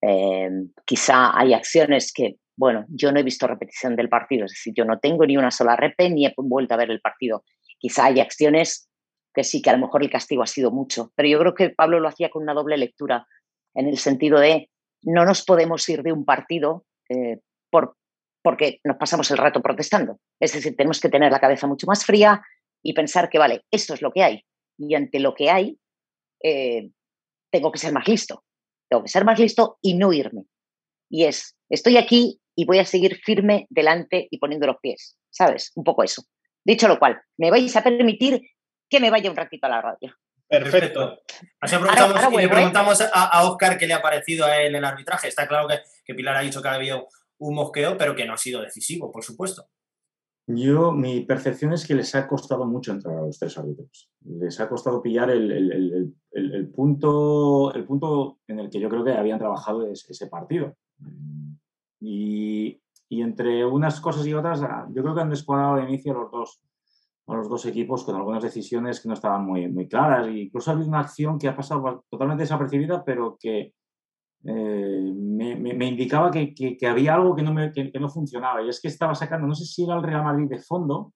Eh, quizá hay acciones que, bueno, yo no he visto repetición del partido, es decir, yo no tengo ni una sola repe ni he vuelto a ver el partido. Quizá hay acciones que sí, que a lo mejor el castigo ha sido mucho, pero yo creo que Pablo lo hacía con una doble lectura, en el sentido de no nos podemos ir de un partido eh, por, porque nos pasamos el rato protestando. Es decir, tenemos que tener la cabeza mucho más fría y pensar que, vale, esto es lo que hay. Y ante lo que hay, eh, tengo que ser más listo. Tengo que ser más listo y no irme. Y es, estoy aquí y voy a seguir firme delante y poniendo los pies. ¿Sabes? Un poco eso. Dicho lo cual, me vais a permitir que me vaya un ratito a la radio. Perfecto. Así aprovechamos y le ¿eh? preguntamos a, Oscar qué le ha parecido a él el arbitraje. Está claro que, que Pilar ha dicho que ha habido un mosqueo, pero que no ha sido decisivo, por supuesto. Yo, mi percepción es que les ha costado mucho entrar a los tres árbitros. Les ha costado pillar el, punto, el punto en el que yo creo que habían trabajado ese, partido. Y, entre unas cosas y otras, ah, yo creo que han descuadrado de inicio los dos, a los dos equipos con algunas decisiones que no estaban muy, muy claras. E incluso ha habido una acción que ha pasado totalmente desapercibida, pero que eh, me, indicaba que, había algo que no, que, no, funcionaba y es que estaba sacando, no sé si era el Real Madrid de fondo,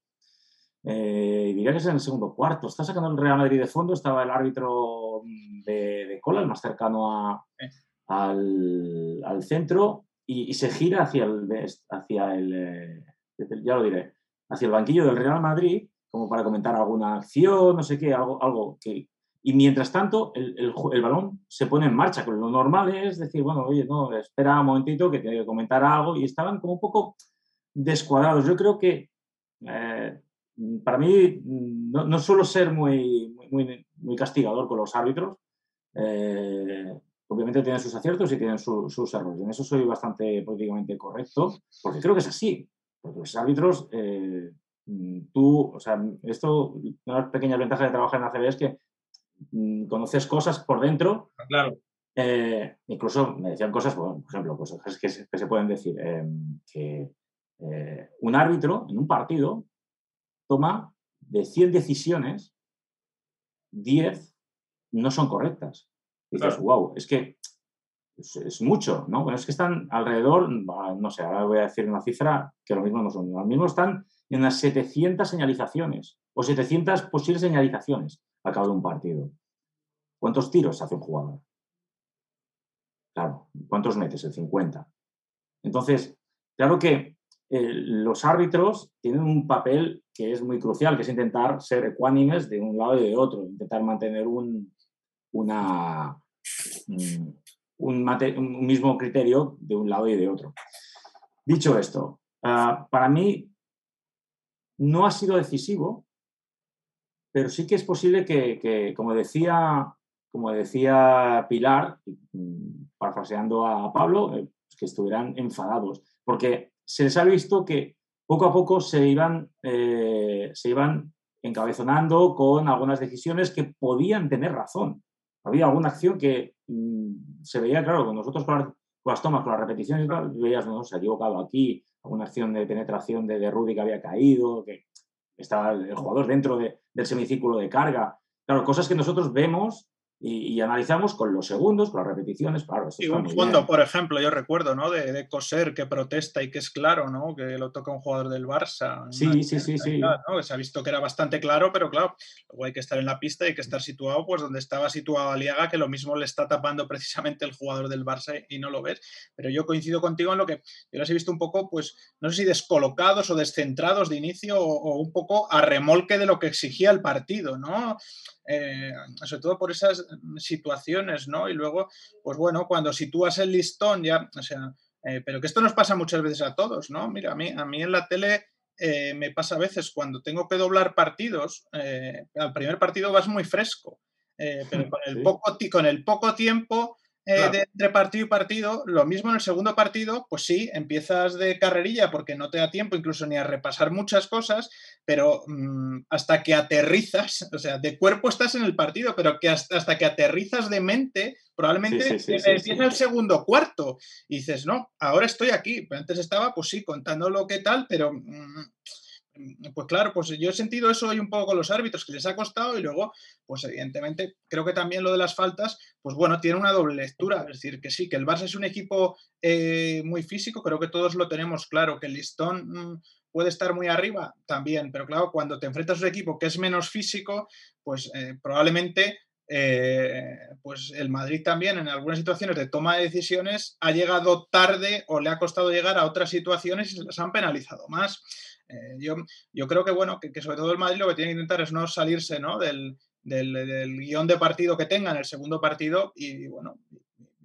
eh, diría que es en el segundo cuarto, está sacando el Real Madrid de fondo, estaba el árbitro de, cola, el más cercano al, centro, y, se gira hacia el, hacia el, eh, ya lo diré, hacia el banquillo del Real Madrid como para comentar alguna acción, no sé qué, algo, algo que, y mientras tanto, el, el, balón se pone en marcha, con lo normal es decir, bueno, oye, no, espera un momentito que te que comentar algo, y estaban como un poco descuadrados. Yo creo que eh, para mí no, suelo ser muy, muy, muy, castigador con los árbitros. Eh, obviamente tienen sus aciertos y tienen sus errores. En eso soy bastante políticamente correcto, porque creo que es así. Porque los árbitros, eh, tú, o sea, esto, una de las pequeñas ventajas de trabajar en ACB es que Mm, conoces cosas por dentro. Ah, claro. Eh, incluso me decían cosas, por ejemplo, cosas que se, que se pueden decir, em, que eh, un árbitro en un partido toma de 100 decisiones, 10 no son correctas. Y dices, wow, es que es, mucho, ¿no? Bueno, es que están alrededor, no sé, ahora voy a decir una cifra que lo mismo no son, lo mismo están en unas 700 señalizaciones o 700 posibles señalizaciones al cabo de un partido. ¿Cuántos tiros hace un jugador? Claro, ¿cuántos metes? El 50. Entonces, claro que eh, los árbitros tienen un papel que es muy crucial, que es intentar ser ecuánimes de un lado y de otro, intentar mantener un, mm, un, mismo criterio de un lado y de otro. Dicho esto, ah, para mí no ha sido decisivo, pero sí que es posible que, como, decía, como decía Pilar, mm, parafraseando a Pablo, eh, pues que estuvieran enfadados, porque se les ha visto que poco a poco se iban, eh, se iban encabezonando con algunas decisiones que podían tener razón. Había alguna acción que mm, se veía, claro, con nosotros con las, tomas, con las repeticiones y tal, veías, no, se ha equivocado aquí, alguna acción de penetración de, de Rudy que había caído, que estaba el jugador dentro del semicírculo de carga. Claro, cosas que nosotros vemos y, analizamos con los segundos, con las repeticiones, claro. y un fondo, por ejemplo, yo recuerdo, ¿no? De, de, Coser que protesta y que es claro, ¿no? Que lo toca un jugador del Barça. Sí, sí, sí, sí. Se ha visto que era bastante claro, pero claro, luego hay que estar en la pista y hay que estar situado, pues donde estaba situado Aliaga, que lo mismo le está tapando precisamente el jugador del Barça y no lo ves. Pero yo coincido contigo en lo que yo los he visto un poco, pues, no sé si descolocados o descentrados de inicio o, o un poco a remolque de lo que exigía el partido, ¿no? Eh, sobre todo por esas situaciones, ¿no? Y luego, pues bueno, cuando sitúas el listón ya, o sea, eh, pero que esto nos pasa muchas veces a todos, ¿no? Mira, a mí, a mí en la tele eh, me pasa a veces cuando tengo que doblar partidos, al primer partido vas muy fresco, pero con el, poco, con el poco tiempo eh, de, entre partido y partido. Lo mismo en el segundo partido, pues sí, empiezas de carrerilla porque no te da tiempo incluso ni a repasar muchas cosas, pero mm, hasta que aterrizas, o sea, de cuerpo estás en el partido, pero que hasta, que aterrizas de mente, probablemente empieza el segundo cuarto y dices, no, ahora estoy aquí. Antes estaba, pues sí, contando lo que tal, pero... Mm, pues claro, pues yo he sentido eso hoy un poco con los árbitros, que les ha costado y luego, pues evidentemente, creo que también lo de las faltas, pues bueno, tiene una doble lectura. Es decir, que sí, que el Barça es un equipo eh, muy físico, creo que todos lo tenemos claro, que el listón mm, puede estar muy arriba también, pero claro, cuando te enfrentas a un equipo que es menos físico, pues eh, probablemente eh, pues el Madrid también en algunas situaciones de toma de decisiones ha llegado tarde o le ha costado llegar a otras situaciones y se las han penalizado más. Eh, yo, yo, creo que, bueno, que, sobre todo el Madrid lo que tiene que intentar es no salirse ¿no? Del, del, guion de partido que tenga en el segundo partido y, bueno,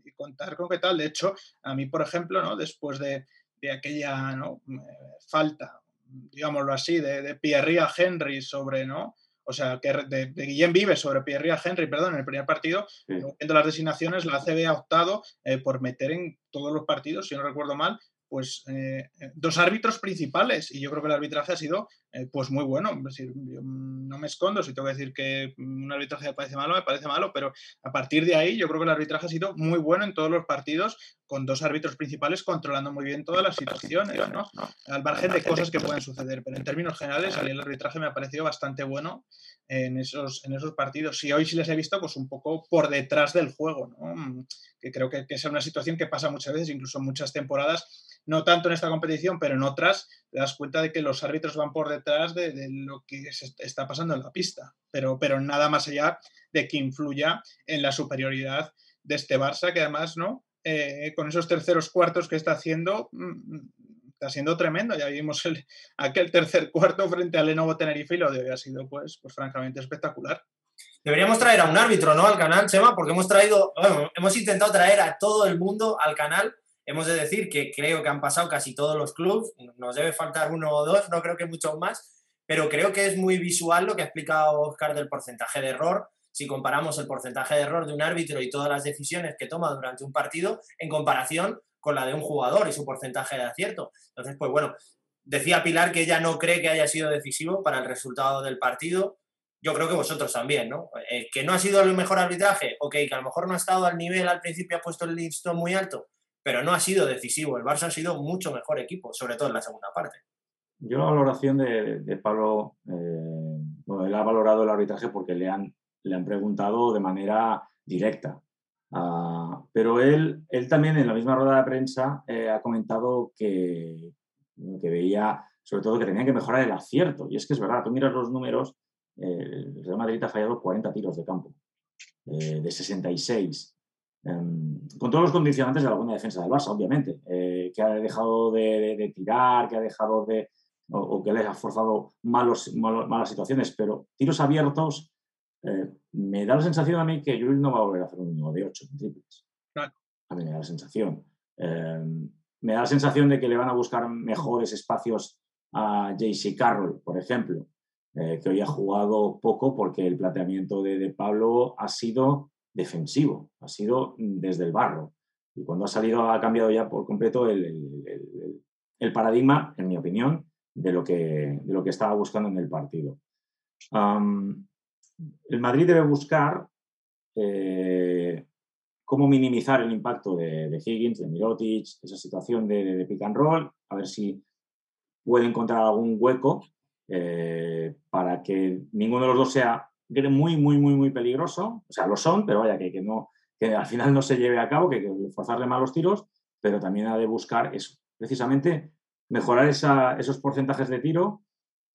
y contar con qué tal. De hecho, a mí, por ejemplo, ¿no? después de, de aquella ¿no? Eh, falta, digámoslo así, de, de Pierre a Henry sobre, ¿no? o sea, que de, Guillén Vive sobre Pierre Henry, perdón, en el primer partido, viendo las designaciones, la ACB ha optado eh, por meter en todos los partidos, si no recuerdo mal, pues eh, dos árbitros principales y yo creo que el arbitraje ha sido eh, pues muy bueno. Es decir, no me escondo si tengo que decir que un arbitraje me parece malo, me parece malo, pero a partir de ahí yo creo que el arbitraje ha sido muy bueno en todos los partidos con dos árbitros principales controlando muy bien todas las situaciones, ¿no? Al margen de cosas que pueden suceder, pero en términos generales el arbitraje me ha parecido bastante bueno en esos, en esos partidos. Y hoy sí les he visto pues un poco por detrás del juego, ¿no? Que creo que, que es una situación que pasa muchas veces, incluso en muchas temporadas no tanto en esta competición, pero en otras, te das cuenta de que los árbitros van por detrás de, lo que se está pasando en la pista, pero, pero nada más allá de que influya en la superioridad de este Barça, que además, ¿no? Eh, con esos terceros cuartos que está haciendo, mm, mm, está siendo tremendo. Ya vimos el, aquel tercer cuarto frente al Lenovo Tenerife y lo de hoy ha sido, pues, pues francamente espectacular. Deberíamos traer a un árbitro, ¿no? Al canal, Chema, porque hemos traído, hemos intentado traer a todo el mundo al canal Hemos de decir que creo que han pasado casi todos los clubes, nos debe faltar uno o dos, no creo que muchos más, pero creo que es muy visual lo que ha explicado Oscar del porcentaje de error. Si comparamos el porcentaje de error de un árbitro y todas las decisiones que toma durante un partido en comparación con la de un jugador y su porcentaje de acierto. Entonces, pues bueno, decía Pilar que ella no cree que haya sido decisivo para el resultado del partido. Yo creo que vosotros también, ¿no? Eh, que no ha sido el mejor arbitraje, ok, que a lo mejor no ha estado al nivel al principio, ha puesto el listón muy alto, pero no ha sido decisivo. El Barça ha sido mucho mejor equipo, sobre todo en la segunda parte. Yo la valoración de, Pablo, eh, bueno, él ha valorado el arbitraje porque le han, le han preguntado de manera directa. Ah, pero él, él también en la misma rueda de prensa eh, ha comentado que, que veía sobre todo que tenía que mejorar el acierto. Y es que es verdad, tú miras los números, eh, el Real Madrid ha fallado 40 tiros de campo, de 66. Em, con todos los condicionantes de la buena defensa del Barça, obviamente, eh, que ha dejado de, tirar, que ha dejado de, o, que le ha forzado malos, malas situaciones, pero tiros abiertos, eh, me da la sensación a mí que Jules no va a volver a hacer un 1 de 8 en triples. A mí me da la sensación. Em, me da la sensación de que le van a buscar mejores espacios a JC Carroll, por ejemplo, eh, que hoy ha jugado poco porque el planteamiento de, de Pablo ha sido defensivo, ha sido desde el barro. Y cuando ha salido ha cambiado ya por completo el, paradigma, en mi opinión, de lo, que, de lo que estaba buscando en el partido. el Madrid debe buscar eh, cómo minimizar el impacto de, Higgins, de Mirotic, esa situación de, pick and roll, a ver si puede encontrar algún hueco eh, para que ninguno de los dos sea muy, muy, muy, muy peligroso. O sea, lo son, pero vaya, que, que, no, que al final no se lleve a cabo, que que forzarle malos tiros, pero también ha de buscar eso, precisamente mejorar esos porcentajes de tiro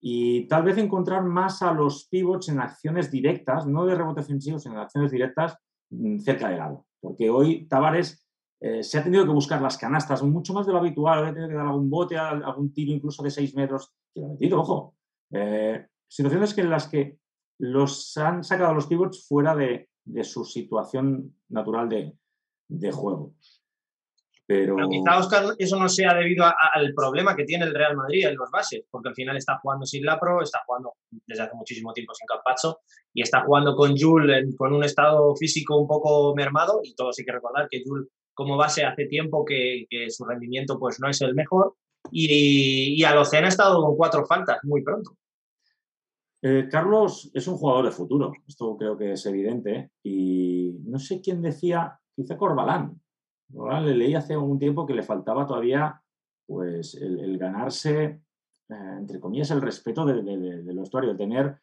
y tal vez encontrar más a los pivots en acciones directas, no de rebote ofensivo, sino en acciones directas mm, cerca del lado. Porque hoy Tavares eh, se ha tenido que buscar las canastas mucho más de lo habitual, ha tenido que dar algún bote, algún tiro incluso de 6 metros, que lo ha metido, ojo. Eh, situaciones que en las que los han sacado los pivots fuera de, su situación natural de, juego. Pero... quizá, Oscar, eso no sea debido al problema que tiene el Real Madrid en los bases, porque al final está jugando sin Lapro, está jugando desde hace muchísimo tiempo sin Campacho y está jugando con Jules con un estado físico un poco mermado y todos hay que recordar que Jules como base hace tiempo que, su rendimiento pues no es el mejor y, y Alocena ha estado con cuatro faltas muy pronto. Eh, Carlos es un jugador de futuro, esto creo que es evidente. Y no sé quién decía, quizá Corbalán. Le leí hace un tiempo que le faltaba todavía pues, el, ganarse entre comillas, el respeto del de, vestuario, de tener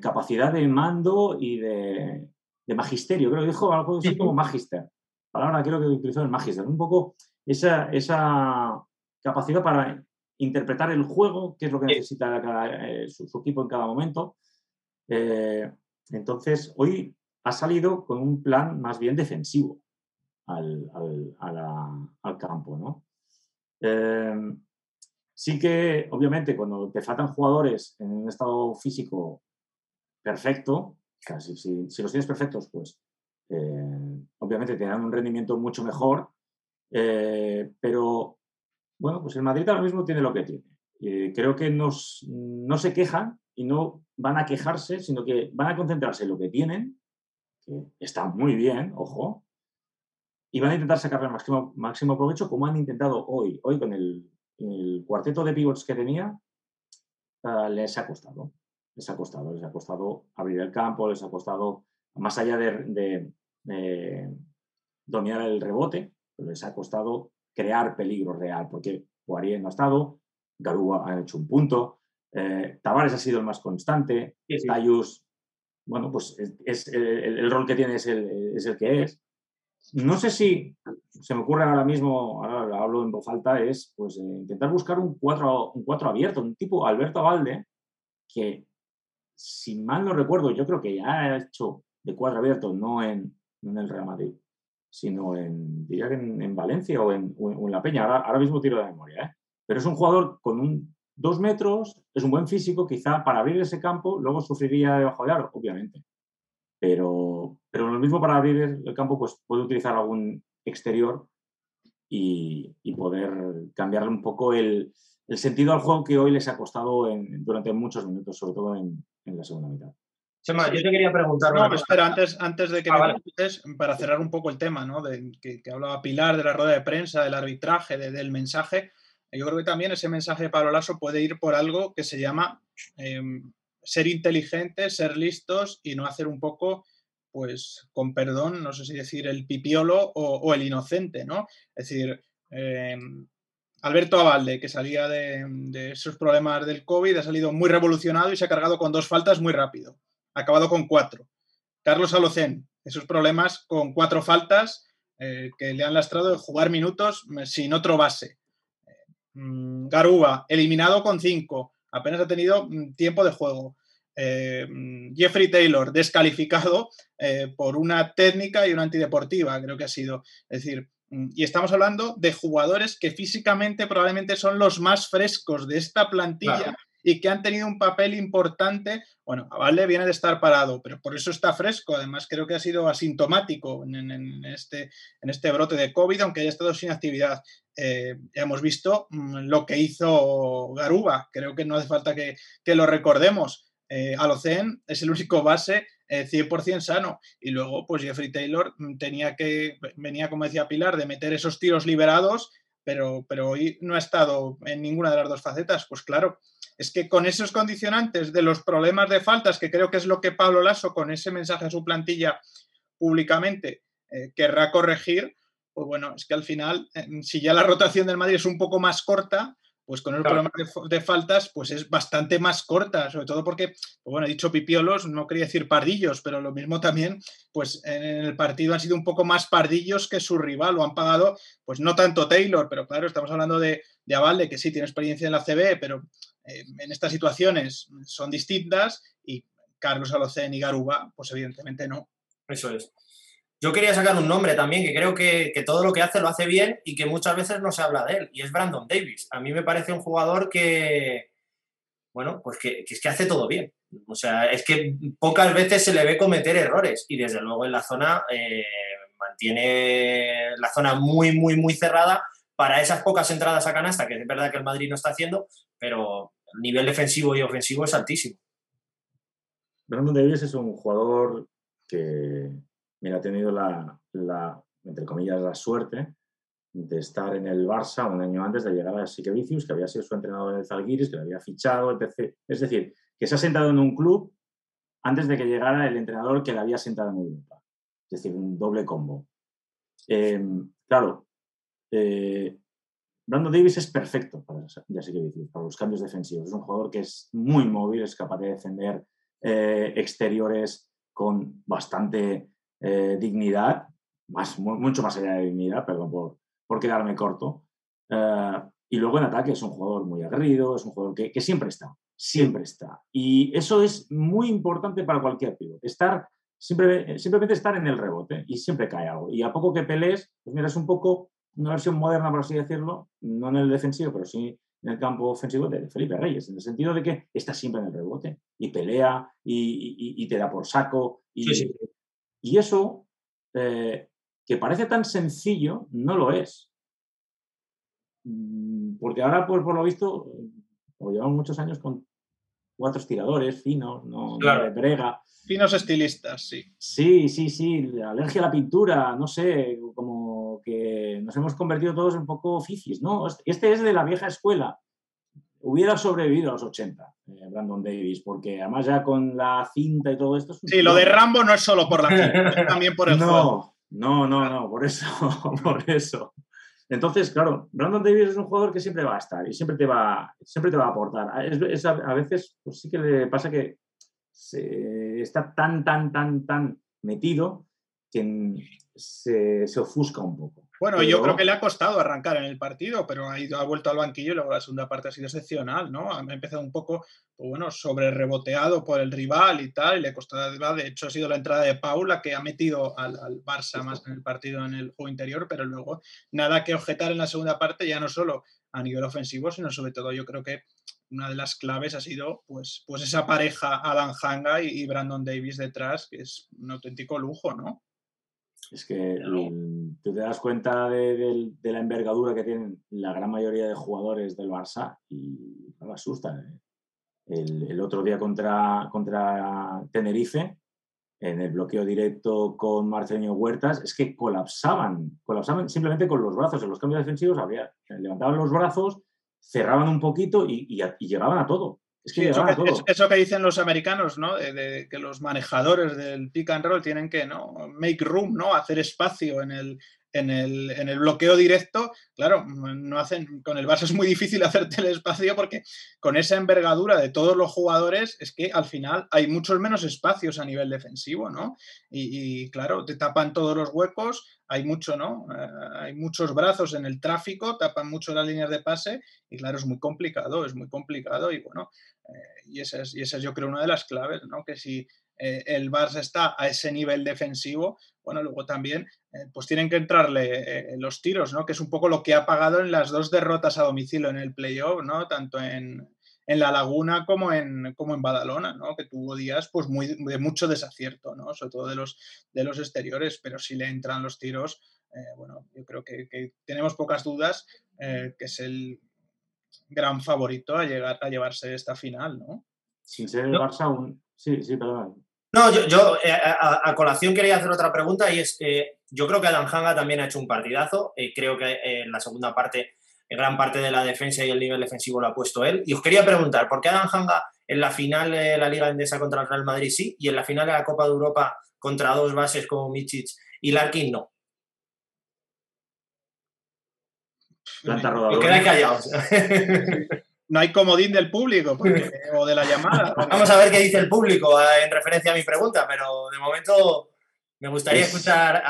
capacidad de mando y de, magisterio. Creo que dijo algo así como magister. Palabra creo que utilizó el magister. Un poco esa, esa capacidad para interpretar el juego, qué es lo que necesita su, equipo en cada momento. entonces, hoy ha salido con un plan más bien defensivo al, campo. ¿no? Em, sí que, obviamente, cuando te faltan jugadores en un estado físico perfecto, casi si, los tienes perfectos, pues eh, obviamente te dan un rendimiento mucho mejor, eh, pero bueno, pues el Madrid ahora mismo tiene lo que tiene. Eh, creo que no se quejan y no van a quejarse, sino que van a concentrarse en lo que tienen está muy bien, ojo, y van a intentar sacarle el máximo, máximo provecho como han intentado hoy. Hoy con el, cuarteto de pivots que tenía, ah, les ha costado. Les ha costado, les ha costado abrir el campo, les ha costado, más allá de, dominar el rebote, les ha costado crear peligro real, porque Poirier no ha estado, Garúa ha hecho un punto, eh, Tavares ha sido el más constante, sí, bueno, pues es, el, rol que tiene es el, que es. No sé si se me ocurre ahora mismo, ahora hablo en voz alta, es pues eh, intentar buscar un 4 un cuatro abierto, un tipo Alberto Valde, que si mal no recuerdo, yo creo que ya ha hecho de cuatro abierto, no en, el Real Madrid, sino en, diría que en, Valencia o en, La Peña. Ahora, ahora mismo tiro de memoria, ¿eh? pero es un jugador con un dos metros, es un buen físico, quizá para abrir ese campo, luego sufriría debajo de aro, obviamente. Pero, pero lo mismo para abrir el campo, pues puede utilizar algún exterior y, poder cambiarle un poco el, sentido al juego que hoy les ha costado durante muchos minutos, sobre todo en, la segunda mitad. Chema, yo te quería preguntar. No, espera, antes, antes de que ah, me para cerrar un poco el tema, ¿no? De, que, hablaba Pilar de la rueda de prensa, del arbitraje, del mensaje. Yo creo que también ese mensaje de Pablo Lasso puede ir por algo que se llama em, ser inteligentes, ser listos y no hacer un poco, pues, con perdón, no sé si decir el pipiolo o, el inocente, ¿no? Es decir, em, Alberto Avalde, que salía de, de, esos problemas del COVID, ha salido muy revolucionado y se ha cargado con dos faltas muy rápido. Acabado con cuatro. Carlos Alocén, esos problemas con cuatro faltas eh, que le han lastrado de jugar minutos sin otro base. Mm, Garuba, eliminado con 5, apenas ha tenido mm, tiempo de juego. Eh, mm, Jeffrey Taylor, descalificado eh, por una técnica y una antideportiva, creo que ha sido. Es decir, y estamos hablando de jugadores que físicamente probablemente son los más frescos de esta plantilla y que han tenido un papel importante. Bueno, Valde viene de estar parado, pero por eso está fresco. Además, creo que ha sido asintomático en, este, en este brote de COVID, aunque haya estado sin actividad. Eh, hemos visto mm, lo que hizo Garuba, creo que no hace falta que, lo recordemos. Eh, es el único base 100% eh, sano. Y luego, pues Jeffrey Taylor mm, tenía que, venía, como decía Pilar, de meter esos tiros liberados, pero, pero hoy no ha estado en ninguna de las dos facetas. Pues claro, es que con esos condicionantes de los problemas de faltas, que creo que es lo que Pablo Lasso con ese mensaje a su plantilla públicamente eh, querrá corregir, pues bueno, es que al final, eh, si ya la rotación del Madrid es un poco más corta, pues con el problema de, faltas, pues es bastante más corta, sobre todo porque, pues bueno, he dicho pipiolos, no quería decir pardillos, pero lo mismo también, pues en el partido han sido un poco más pardillos que su rival, lo han pagado, pues no tanto Taylor, pero claro, estamos hablando de, de Avalde, que sí tiene experiencia en la CB, pero eh, en estas situaciones son distintas y Carlos Alocén y Garuba, pues evidentemente no. Eso es. Yo quería sacar un nombre también, que creo que, todo lo que hace lo hace bien y que muchas veces no se habla de él, y es Brandon Davis. A mí me parece un jugador que, bueno, pues que, es que hace todo bien. O sea, es que pocas veces se le ve cometer errores y desde luego en la zona eh, mantiene la zona muy, muy, muy cerrada para esas pocas entradas a canasta, que es verdad que el Madrid no está haciendo, pero el nivel defensivo y ofensivo es altísimo. Brandon Davis es un jugador que ha tenido la, entre comillas, la suerte de estar en el Barça un año antes de llegar a Siquevicius, que había sido su entrenador en el Zalgiris, que lo había fichado, etc. Es decir, que se ha sentado en un club antes de que llegara el entrenador que le había sentado en Europa. Es decir, un doble combo. Em, claro, eh, Brandon Davis es perfecto para, ya sé decir, para los cambios defensivos. Es un jugador que es muy móvil, es capaz de defender eh, exteriores con bastante eh, dignidad, más, mucho más allá de dignidad, perdón por, por quedarme corto. Eh, y luego en ataque es un jugador muy aguerrido, es un jugador que, que, siempre está, siempre está. Y eso es muy importante para cualquier pivote, estar, siempre, simplemente estar en el rebote y siempre cae algo. Y a poco que pelees, pues mira, es un poco una versión moderna, por así decirlo, no en el defensivo, pero sí en el campo ofensivo de Felipe Reyes, en el sentido de que está siempre en el rebote y pelea y, te da por saco. Y, y eso, eh, que parece tan sencillo, no lo es. Mm, porque ahora, pues, por lo visto, como llevamos muchos años con cuatro estiradores finos, no, de brega. Finos estilistas, sí. Sí, sí, sí. Alergia a la pintura, no sé, como que nos hemos convertido todos un poco fifis, ¿no? Este es de la vieja escuela. Hubiera sobrevivido a los 80, eh, Brandon Davis, porque además ya con la cinta y todo esto... sí, lo de Rambo no es solo por la cinta, también por el no, juego. No, no, no, por eso, por eso. Entonces, claro, Brandon Davis es un jugador que siempre va a estar y siempre te va, siempre te va a aportar. a, veces pues sí que le pasa que está tan, tan, tan, tan metido que se, se ofusca un poco. Bueno, yo creo que le ha costado arrancar en el partido, pero ha, ido, ha vuelto al banquillo y luego la segunda parte ha sido excepcional, ¿no? Ha empezado un poco, pues bueno, sobre reboteado por el rival y tal, y le costó, de hecho ha sido la entrada de Paula que ha metido al, Barça más en el partido en el juego interior, pero luego nada que objetar en la segunda parte, ya no solo a nivel ofensivo, sino sobre todo yo creo que una de las claves ha sido pues, pues esa pareja Alan Hanga y Brandon Davis detrás, que es un auténtico lujo, ¿no? Es que tú te das cuenta de, la envergadura que tienen la gran mayoría de jugadores del Barça y no me asustan. ¿eh? El, otro día contra, contra Tenerife, en el bloqueo directo con Marcelino Huertas, es que colapsaban, colapsaban simplemente con los brazos. En los cambios defensivos había, levantaban los brazos, cerraban un poquito y llegaban a todo eso, que, dicen los americanos, ¿no? De, que los manejadores del pick and roll tienen que, ¿no? Make room, ¿no? Hacer espacio en el, en el, en el, bloqueo directo, claro, no hacen, con el Barça es muy difícil hacerte el espacio porque con esa envergadura de todos los jugadores es que al final hay muchos menos espacios a nivel defensivo, ¿no? Y, claro, te tapan todos los huecos, hay mucho, ¿no? Eh, hay muchos brazos en el tráfico, tapan mucho las líneas de pase y claro, es muy complicado, es muy complicado y bueno, eh, y, esa es, y esa es yo creo una de las claves, ¿no? Que si eh, el Barça está a ese nivel defensivo, bueno, luego también eh, pues tienen que entrarle los tiros, ¿no? Que es un poco lo que ha pagado en las dos derrotas a domicilio en el playoff, ¿no? Tanto en, La Laguna como en, como en Badalona, ¿no? Que tuvo días pues muy, de mucho desacierto, ¿no? Sobre todo de los, de los exteriores, pero si le entran los tiros, bueno, yo creo que, que, tenemos pocas dudas que es el gran favorito a llegar a llevarse esta final, ¿no? Sin ser el Barça un... Sí, sí, perdón. No, yo, eh, a, colación quería hacer otra pregunta y es que yo creo que Adam Hanga también ha hecho un partidazo. Eh, creo que eh, en la segunda parte, gran parte de la defensa y el nivel defensivo lo ha puesto él. Y os quería preguntar, ¿por qué Adam Hanga en la final de la Liga Endesa contra el Real Madrid sí y en la final de la Copa de Europa contra dos bases como Michic y Larkin no? Planta callados. No hay comodín del público o de la llamada. Vamos a ver qué dice el público eh, en referencia a mi pregunta, pero de momento me gustaría, escuchar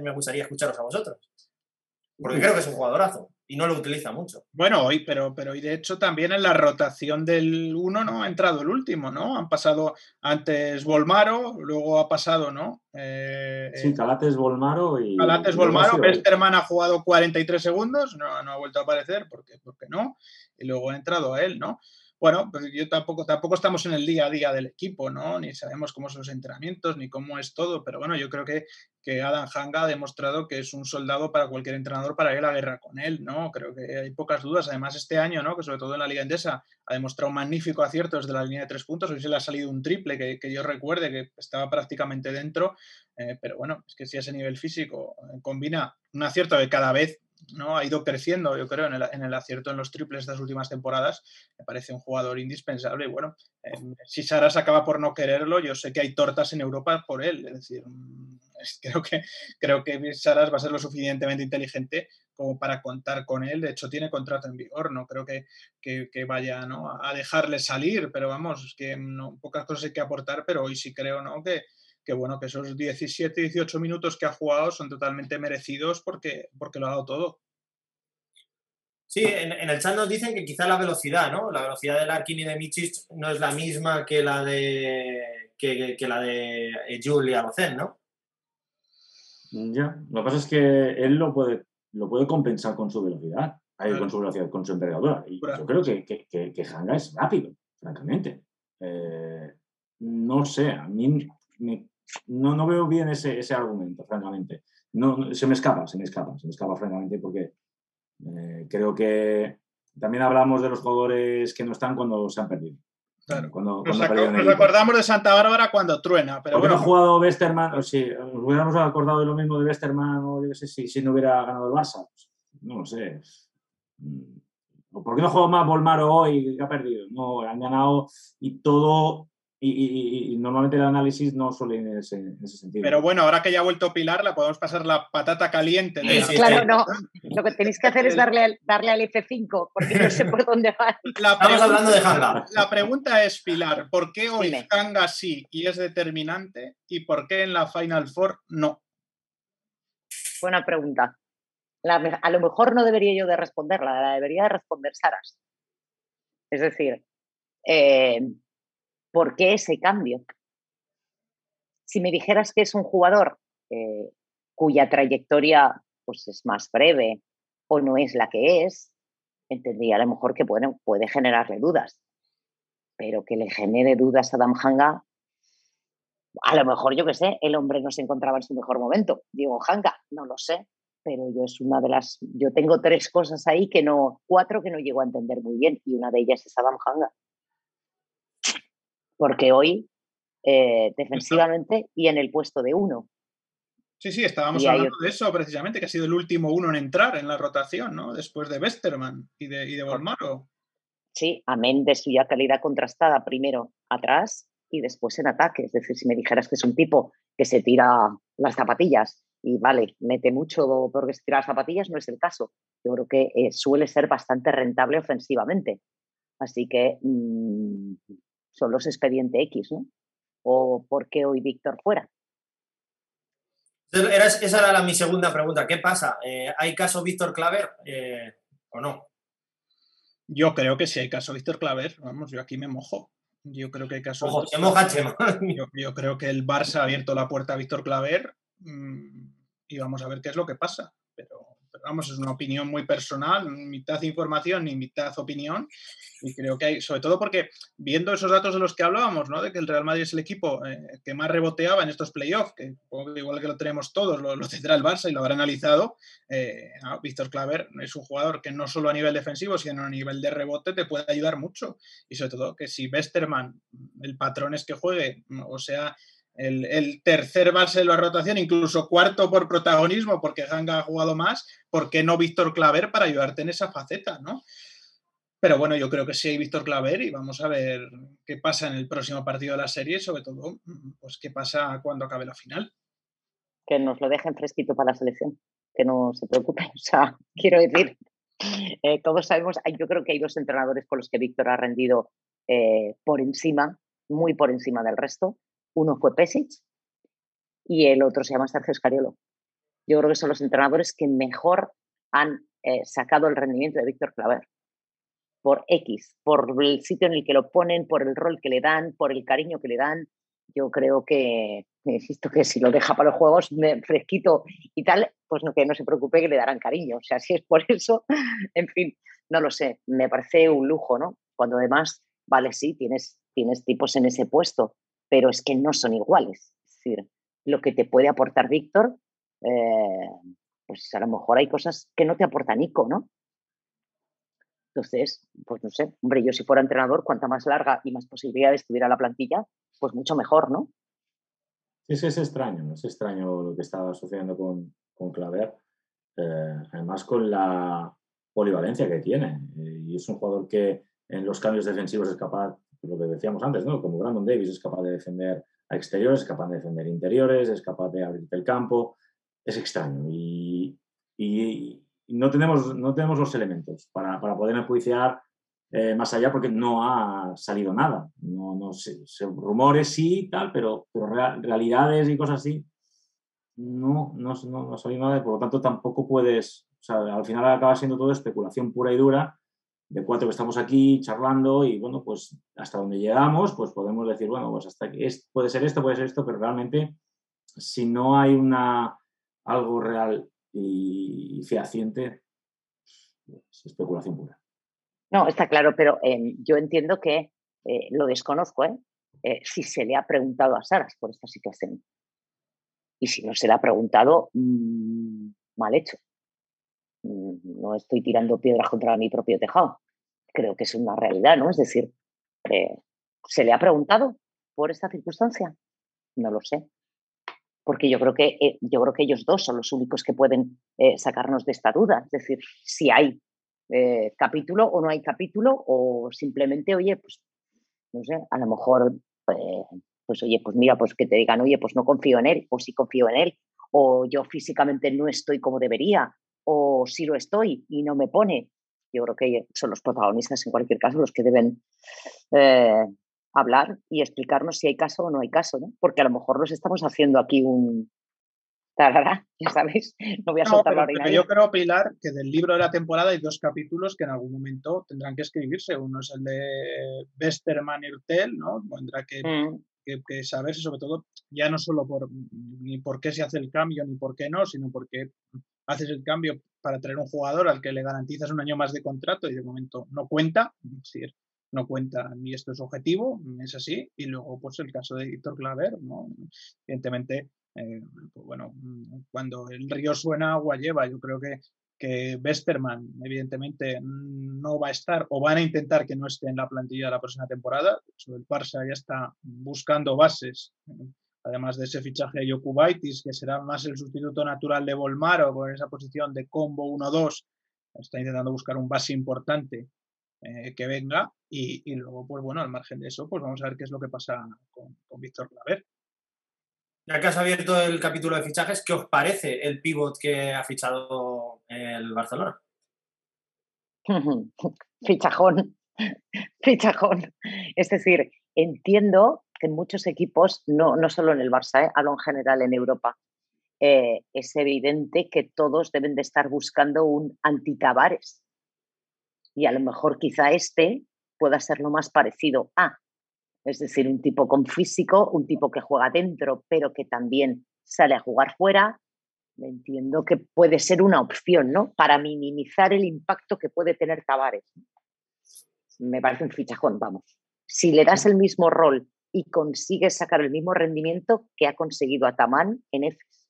me gustaría escucharos a vosotros. Porque creo que es un jugadorazo y no lo utiliza mucho. Bueno, hoy, pero, pero hoy de hecho también en la rotación del uno no ha entrado el último, ¿no? Han pasado antes Volmaro, luego ha pasado, ¿no? Eh, sí, Calates Volmaro y. Calates Volmaro, Westerman ha jugado 43 segundos, no, no ha vuelto a aparecer, porque, porque no, y luego ha entrado él, ¿no? bueno, pues yo tampoco, tampoco estamos en el día a día del equipo, ¿no? Ni sabemos cómo son los entrenamientos, ni cómo es todo, pero bueno, yo creo que, que Adam Hanga ha demostrado que es un soldado para cualquier entrenador para ir a la guerra con él, ¿no? Creo que hay pocas dudas. Además, este año, ¿no? Que sobre todo en la Liga Endesa ha demostrado un magnífico acierto desde la línea de tres puntos. Hoy se le ha salido un triple que, que yo recuerde que estaba prácticamente dentro, eh, pero bueno, es que si ese nivel físico eh, combina un acierto de cada vez ¿no? Ha ido creciendo, yo creo, en el, acierto en los triples de las últimas temporadas. Me parece un jugador indispensable. Y bueno, eh, si Saras acaba por no quererlo, yo sé que hay tortas en Europa por él. Es decir, mm, creo que, creo que Saras va a ser lo suficientemente inteligente como para contar con él. De hecho, tiene contrato en vigor. No creo que, que, vaya ¿no? a dejarle salir, pero vamos, que no, pocas cosas hay que aportar, pero hoy sí creo ¿no? que que bueno, que esos 17, 18 minutos que ha jugado son totalmente merecidos porque, porque lo ha dado todo. Sí, en, el chat nos dicen que quizá la velocidad, ¿no? La velocidad de Larkin y de Michis no es la misma que la de que, la de Julia Rocen, ¿no? Ya, lo que pasa es que él lo puede, lo puede compensar con su velocidad, con su velocidad, con su envergadura. Y yo creo que, que, que, Hanga es rápido, francamente. Eh, no sé, a mí me no, no veo bien ese, ese argumento, francamente. No, se me escapa, se me escapa, se me escapa, francamente, porque eh, creo que también hablamos de los jugadores que no están cuando se han perdido. Claro. Cuando, nos, acordamos de Santa Bárbara cuando truena. Pero bueno. no ha jugado Westerman, o si nos hubiéramos acordado de lo mismo de Westerman, o yo sé si, si no hubiera ganado el Barça. Pues, no lo sé. ¿O por qué no jugado más Volmaro hoy que ha perdido? No, han ganado y todo y, normalmente el análisis no suele ir en ese, sentido. Pero bueno, ahora que ya ha vuelto Pilar, la podemos pasar la patata caliente. claro, no. Lo que tenéis que hacer es darle al, darle al F5, porque no sé por dónde va. Estamos hablando de Hanga. La pregunta es, Pilar, ¿por qué hoy Hanga sí y es determinante y por qué en la Final Four no? Buena pregunta. a lo mejor no debería yo de responderla, la debería de responder Saras. Es decir, eh, ¿por qué ese cambio? Si me dijeras que es un jugador eh, cuya trayectoria pues, es más breve o no es la que es, entendería a lo mejor que puede, generarle dudas. Pero que le genere dudas a Hanga, a lo mejor yo que sé, el hombre no se encontraba en su mejor momento. Digo, Hanga, no lo sé, pero yo es una de las, yo tengo tres cosas ahí que no, cuatro que no llego a entender muy bien y una de ellas es Adam Hanga porque hoy eh, defensivamente y en el puesto de uno. Sí, sí, estábamos hablando de eso precisamente, que ha sido el último uno en entrar en la rotación, ¿no? Después de Westerman y de, y de Bolmaro. Sí, amén de su ya calidad contrastada, primero atrás y después en ataque. Es decir, si me dijeras que es un tipo que se tira las zapatillas y vale, mete mucho porque se tira las zapatillas, no es el caso. Yo creo que eh, suele ser bastante rentable ofensivamente. Así que mm, son los expediente X, ¿no? ¿O por qué hoy Víctor fuera? esa era mi segunda pregunta. ¿Qué pasa? Eh, ¿Hay caso Víctor Claver eh, o no? Yo creo que sí hay caso Víctor Claver. Vamos, yo aquí me mojo. Yo creo que hay caso. Ojo, se moja Chema. Yo, creo que el Barça ha abierto la puerta a Víctor Claver mm, y vamos a ver qué es lo que pasa. Pero vamos, es una opinión muy personal, mitad información y mitad opinión. Y creo que hay, sobre todo porque viendo esos datos de los que hablábamos, ¿no? De que el Real Madrid es el equipo eh, que más reboteaba en estos playoffs, que igual que lo tenemos todos, lo, tendrá el Barça y lo habrá analizado. Eh, Víctor Claver es un jugador que no solo a nivel defensivo, sino a nivel de rebote te puede ayudar mucho. Y sobre todo que si Westerman, el patrón es que juegue, o sea, el, tercer base de la rotación, incluso cuarto por protagonismo, porque Hanga ha jugado más, ¿por qué no Víctor Claver para ayudarte en esa faceta, no? Pero bueno, yo creo que sí hay Víctor Claver y vamos a ver qué pasa en el próximo partido de la serie, sobre todo, pues qué pasa cuando acabe la final. Que nos lo dejen fresquito para la selección, que no se preocupen. O sea, quiero decir, eh, todos sabemos, yo creo que hay dos entrenadores con los que Víctor ha rendido eh, por encima, muy por encima del resto, uno fue Pesic y el otro se llama Sergio Escariolo. Yo creo que son los entrenadores que mejor han eh, sacado el rendimiento de Víctor Claver. Por X, por el sitio en el que lo ponen, por el rol que le dan, por el cariño que le dan. Yo creo que, insisto, que si lo deja para los juegos fresquito y tal, pues no, que no se preocupe que le darán cariño. O sea, si es por eso, en fin, no lo sé. Me parece un lujo, ¿no? Cuando además, vale, sí, tienes, tienes tipos en ese puesto, pero es que no son iguales. Es decir, lo que te puede aportar Víctor, eh, pues a lo mejor hay cosas que no te aporta Nico, ¿no? Entonces, pues no sé, hombre, yo si fuera entrenador, cuanta más larga y más posibilidades tuviera la plantilla, pues mucho mejor, ¿no? Sí, es extraño, es extraño lo que estaba sucediendo con, con Claver. eh, además con la polivalencia que tiene. Eh, y es un jugador que en los cambios defensivos es capaz, lo que decíamos antes, ¿no? como Brandon Davis, es capaz de defender a exteriores, es capaz de defender interiores, es capaz de abrirte el campo. Es extraño. Y, no, tenemos, no tenemos los elementos para, para poder enjuiciar eh, más allá porque no ha salido nada. No, no sé, rumores sí, tal, pero, pero realidades y cosas así no, no, no, ha salido nada. Por lo tanto, tampoco puedes, o sea, al final acaba siendo todo especulación pura y dura de cuatro que estamos aquí charlando y bueno, pues hasta donde llegamos, pues podemos decir, bueno, pues hasta que es, puede ser esto, puede ser esto, pero realmente si no hay una algo real y fehaciente, es especulación pura. No, está claro, pero eh, yo entiendo que eh, lo desconozco, ¿eh? ¿eh? Si se le ha preguntado a Saras por esta situación. Y si no se le ha preguntado, mm, mal hecho. Mm, no estoy tirando piedras contra mi propio tejado. Creo que es una realidad, ¿no? Es decir, ¿se le ha preguntado por esta circunstancia? No lo sé. Porque yo creo que, yo creo que ellos dos son los únicos que pueden sacarnos de esta duda. Es decir, si hay eh, capítulo o no hay capítulo o simplemente, oye, pues, no sé, a lo mejor, eh, pues, oye, pues mira, pues que te digan, oye, pues no confío en él o sí confío en él o yo físicamente no estoy como debería o sí lo estoy y no me pone. Yo creo que son los protagonistas en cualquier caso los que deben eh, hablar y explicarnos si hay caso o no hay caso, ¿no? Porque a lo mejor nos estamos haciendo aquí un, ya sabéis, no voy a soltar la Yo creo, Pilar, que del libro de la temporada hay dos capítulos que en algún momento tendrán que escribirse. Uno es el de Westerman Irtel, ¿no? Tendrá que, mm. Que, saberse, sobre todo, ya no solo por ni por qué se hace el cambio ni por qué no, sino porque haces el cambio para traer un jugador al que le garantizas un año más de contrato y de momento no cuenta. Es decir, no cuenta ni esto es objetivo, es así. Y luego, pues el caso de Víctor Claver, ¿no? Evidentemente, eh, pues bueno, cuando el río suena, agua lleva. Yo creo que, que Westerman, evidentemente, no va a estar o van a intentar que no esté en la plantilla de la próxima temporada. El Barça ya está buscando bases, además de ese fichaje de Yokubaitis, que será más el sustituto natural de Volmaro con esa posición de combo 1-2. Está intentando buscar un base importante eh, que venga y, luego, pues bueno, al margen de eso, pues vamos a ver qué es lo que pasa con, con Víctor Claver. Ya que has abierto el capítulo de fichajes, ¿qué os parece el pivot que ha fichado el Barcelona? Fichajón, fichajón. Es decir, entiendo que muchos equipos, no, no solo en el Barça, ¿eh? hablo en general en Europa, eh, es evidente que todos deben de estar buscando un antitabares. Y a lo mejor quizá este pueda ser lo más parecido a, es decir, un tipo con físico, un tipo que juega dentro, pero que también sale a jugar fuera. Entiendo que puede ser una opción, ¿no? Para minimizar el impacto que puede tener Tavares. Me parece un fichajón, vamos. Si le das el mismo rol y consigues sacar el mismo rendimiento que ha conseguido Ataman en EFES.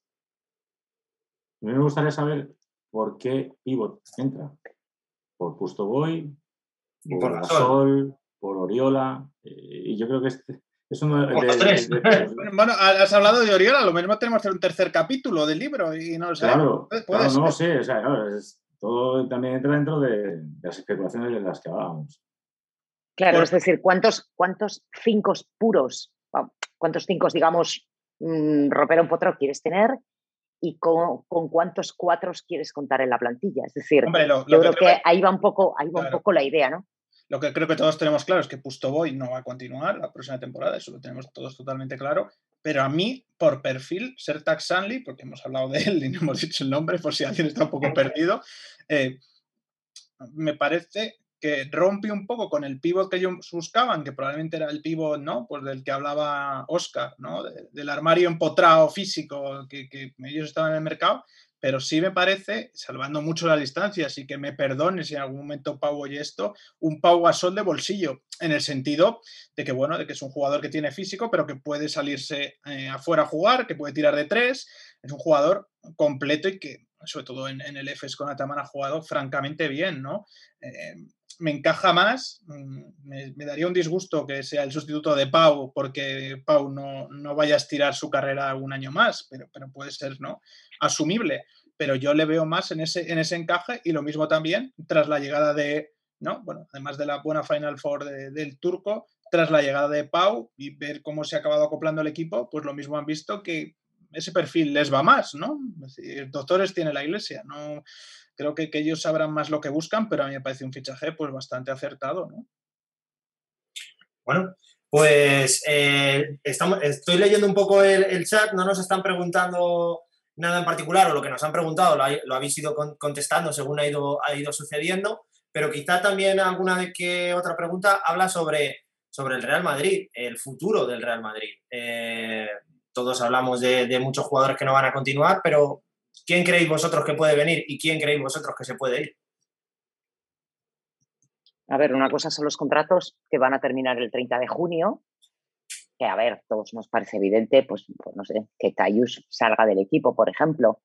A mí me gustaría saber por qué Pivot entra. Por Justo Boy, por Gasol, por Oriola, eh, y yo creo que este, es uno de, Bueno, has hablado de Oriola, lo mismo tenemos que hacer un tercer capítulo del libro y no lo sé. Claro, no lo sé, o sea, claro, todo también entra dentro de, las especulaciones de las que hablábamos. Claro, es decir, ¿cuántos, cuántos cinco puros, cuántos cinco, digamos, mm, ropero un potro quieres tener y con, cuántos cuatro quieres contar en la plantilla? Es decir, yo creo que, ahí va un poco, ahí va un poco la idea, ¿no? Lo que creo que todos tenemos claro es que Pusto Boy no va a continuar la próxima temporada, eso lo tenemos todos totalmente claro. Pero a mí, por perfil, Sertak Sanli, porque hemos hablado de él y no hemos dicho el nombre, por si alguien está un poco perdido, eh, me parece que rompe un poco con el pivot que ellos buscaban, que probablemente era el pivot, ¿no? Pues del que hablaba Oscar, ¿no? del armario empotrado físico que, que, ellos estaban en el mercado, pero sí me parece, salvando mucho la distancia, así que me perdone si en algún momento Pau oye esto, un Pau Gasol de bolsillo, en el sentido de que, bueno, de que es un jugador que tiene físico, pero que puede salirse eh, afuera a jugar, que puede tirar de tres, es un jugador completo y que, sobre todo en, el EFES con Ataman, ha jugado francamente bien, ¿no? Eh, me encaja más, mm, me, daría un disgusto que sea el sustituto de Pau porque Pau no, no, vaya a estirar su carrera un año más, pero, pero puede ser ¿no? asumible. pero yo le veo más en ese, en ese encaje y lo mismo también tras la llegada de, ¿no? Bueno, además de la buena Final Four del turco, tras la llegada de Pau y ver cómo se ha acabado acoplando el equipo, pues lo mismo han visto que ese perfil les va más, ¿no? doctores tiene la iglesia, ¿no? Creo que, que, ellos sabrán más lo que buscan, pero a mí me parece un fichaje pues bastante acertado, ¿no? Bueno, pues eh, estamos, estoy leyendo un poco el, chat, no nos están preguntando nada en particular, o lo que nos han preguntado lo, habéis ido contestando según ha ido, ha ido sucediendo, pero quizá también alguna de que otra pregunta habla sobre, sobre el Real Madrid, el futuro del Real Madrid. Eh, todos hablamos de, muchos jugadores que no van a continuar, pero ¿quién creéis vosotros que puede venir y quién creéis vosotros que se puede ir? A ver, una cosa son los contratos que van a terminar el 30 de junio, que a ver, todos nos parece evidente, pues, pues no sé, que Cayus salga del equipo, por ejemplo,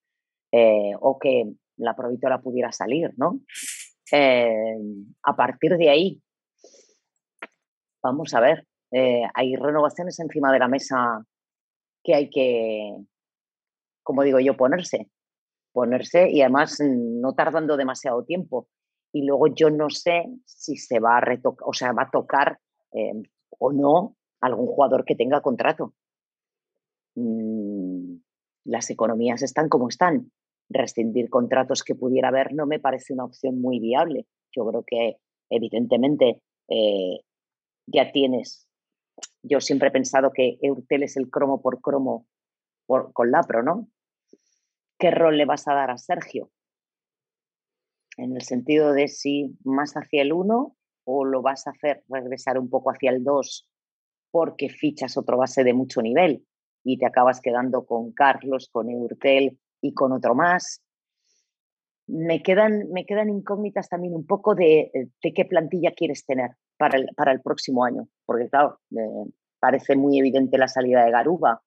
eh, o que la provitora pudiera salir, ¿no? Eh, a partir de ahí, vamos a ver, eh, hay renovaciones encima de la mesa que hay que, como digo yo, ponerse. Ponerse y además no tardando demasiado tiempo. Y luego yo no sé si se va a retocar, o sea, va a tocar eh, o no algún jugador que tenga contrato. Mm, las economías están como están. Rescindir contratos que pudiera haber no me parece una opción muy viable. Yo creo que evidentemente eh, ya tienes yo siempre he pensado que Eurtel es el cromo por cromo por, con Lapro, ¿no? ¿Qué rol le vas a dar a Sergio? En el sentido de si más hacia el 1 o lo vas a hacer regresar un poco hacia el 2 porque fichas otro base de mucho nivel y te acabas quedando con Carlos, con Eurtel y con otro más. Me quedan, me quedan incógnitas también un poco de, de qué plantilla quieres tener para el, para el próximo año, porque claro, eh, parece muy evidente la salida de Garuba.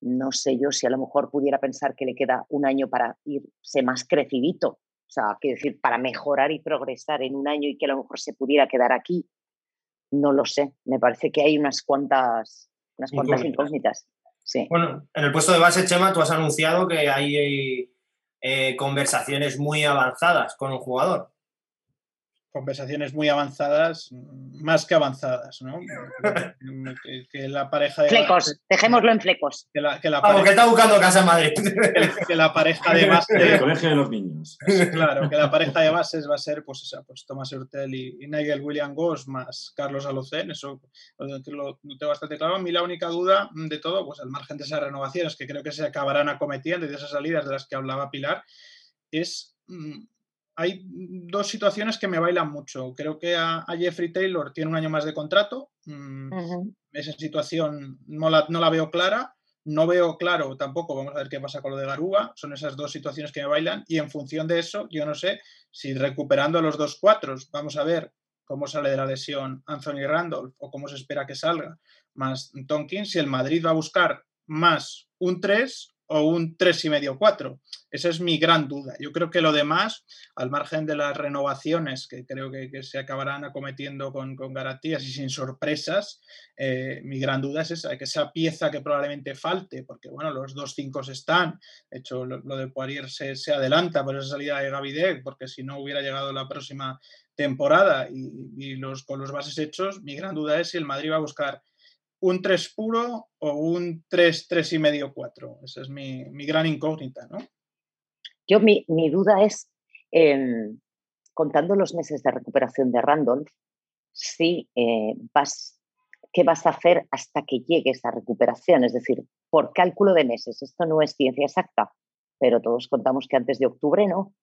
No sé yo si a lo mejor pudiera pensar que le queda un año para irse más crecidito, o sea, quiero decir, para mejorar y progresar en un año y que a lo mejor se pudiera quedar aquí. No lo sé, me parece que hay unas cuantas, unas cuantas incógnitas. Sí. Bueno, en el puesto de base, Chema, tú has anunciado que hay eh, conversaciones muy avanzadas con un jugador conversaciones muy avanzadas, más que avanzadas, ¿no? Que, la pareja de Flecos, dejémoslo en flecos. Que la, que pareja, está buscando casa en Madrid. Que, la pareja de bases... El colegio de los niños. Claro, que la pareja de bases va a ser, pues esa, pues Thomas Hurtel y, Nigel William Goss más Carlos Alocen, eso lo, tengo bastante claro. A mí la única duda de todo, pues al margen de esas renovaciones que creo que se acabarán acometiendo y de esas salidas de las que hablaba Pilar, es mm, hay dos situaciones que me bailan mucho. Creo que a, Jeffrey Taylor tiene un año más de contrato. Mm, esa situación no la, no la, veo clara. No veo claro tampoco, vamos a ver qué pasa con lo de Garuba. Son esas dos situaciones que me bailan. Y en función de eso, yo no sé si recuperando los dos cuatros, vamos a ver cómo sale de la lesión Anthony Randolph o cómo se espera que salga, más Tonkins, si el Madrid va a buscar más un 3 o un 3,5-4. Esa es mi gran duda. Yo creo que lo demás, al margen de las renovaciones que creo que, se acabarán acometiendo con, garantías y sin sorpresas, eh, mi gran duda es esa, que esa pieza que probablemente falte, porque bueno, los dos cinco están, de hecho lo, de Poirier se, adelanta por esa salida de Gavidec, porque si no hubiera llegado la próxima temporada y, y los, con los bases hechos, mi gran duda es si el Madrid va a buscar un 3 puro o un 3, 3 y medio, 4. Esa es mi, gran incógnita, ¿no? Yo, mi, duda es, em, contando los meses de recuperación de Randolph, si eh, vas, ¿qué vas a hacer hasta que llegue esa recuperación? Es decir, por cálculo de meses. Esto no es ciencia exacta, pero todos contamos que antes de octubre, ¿no?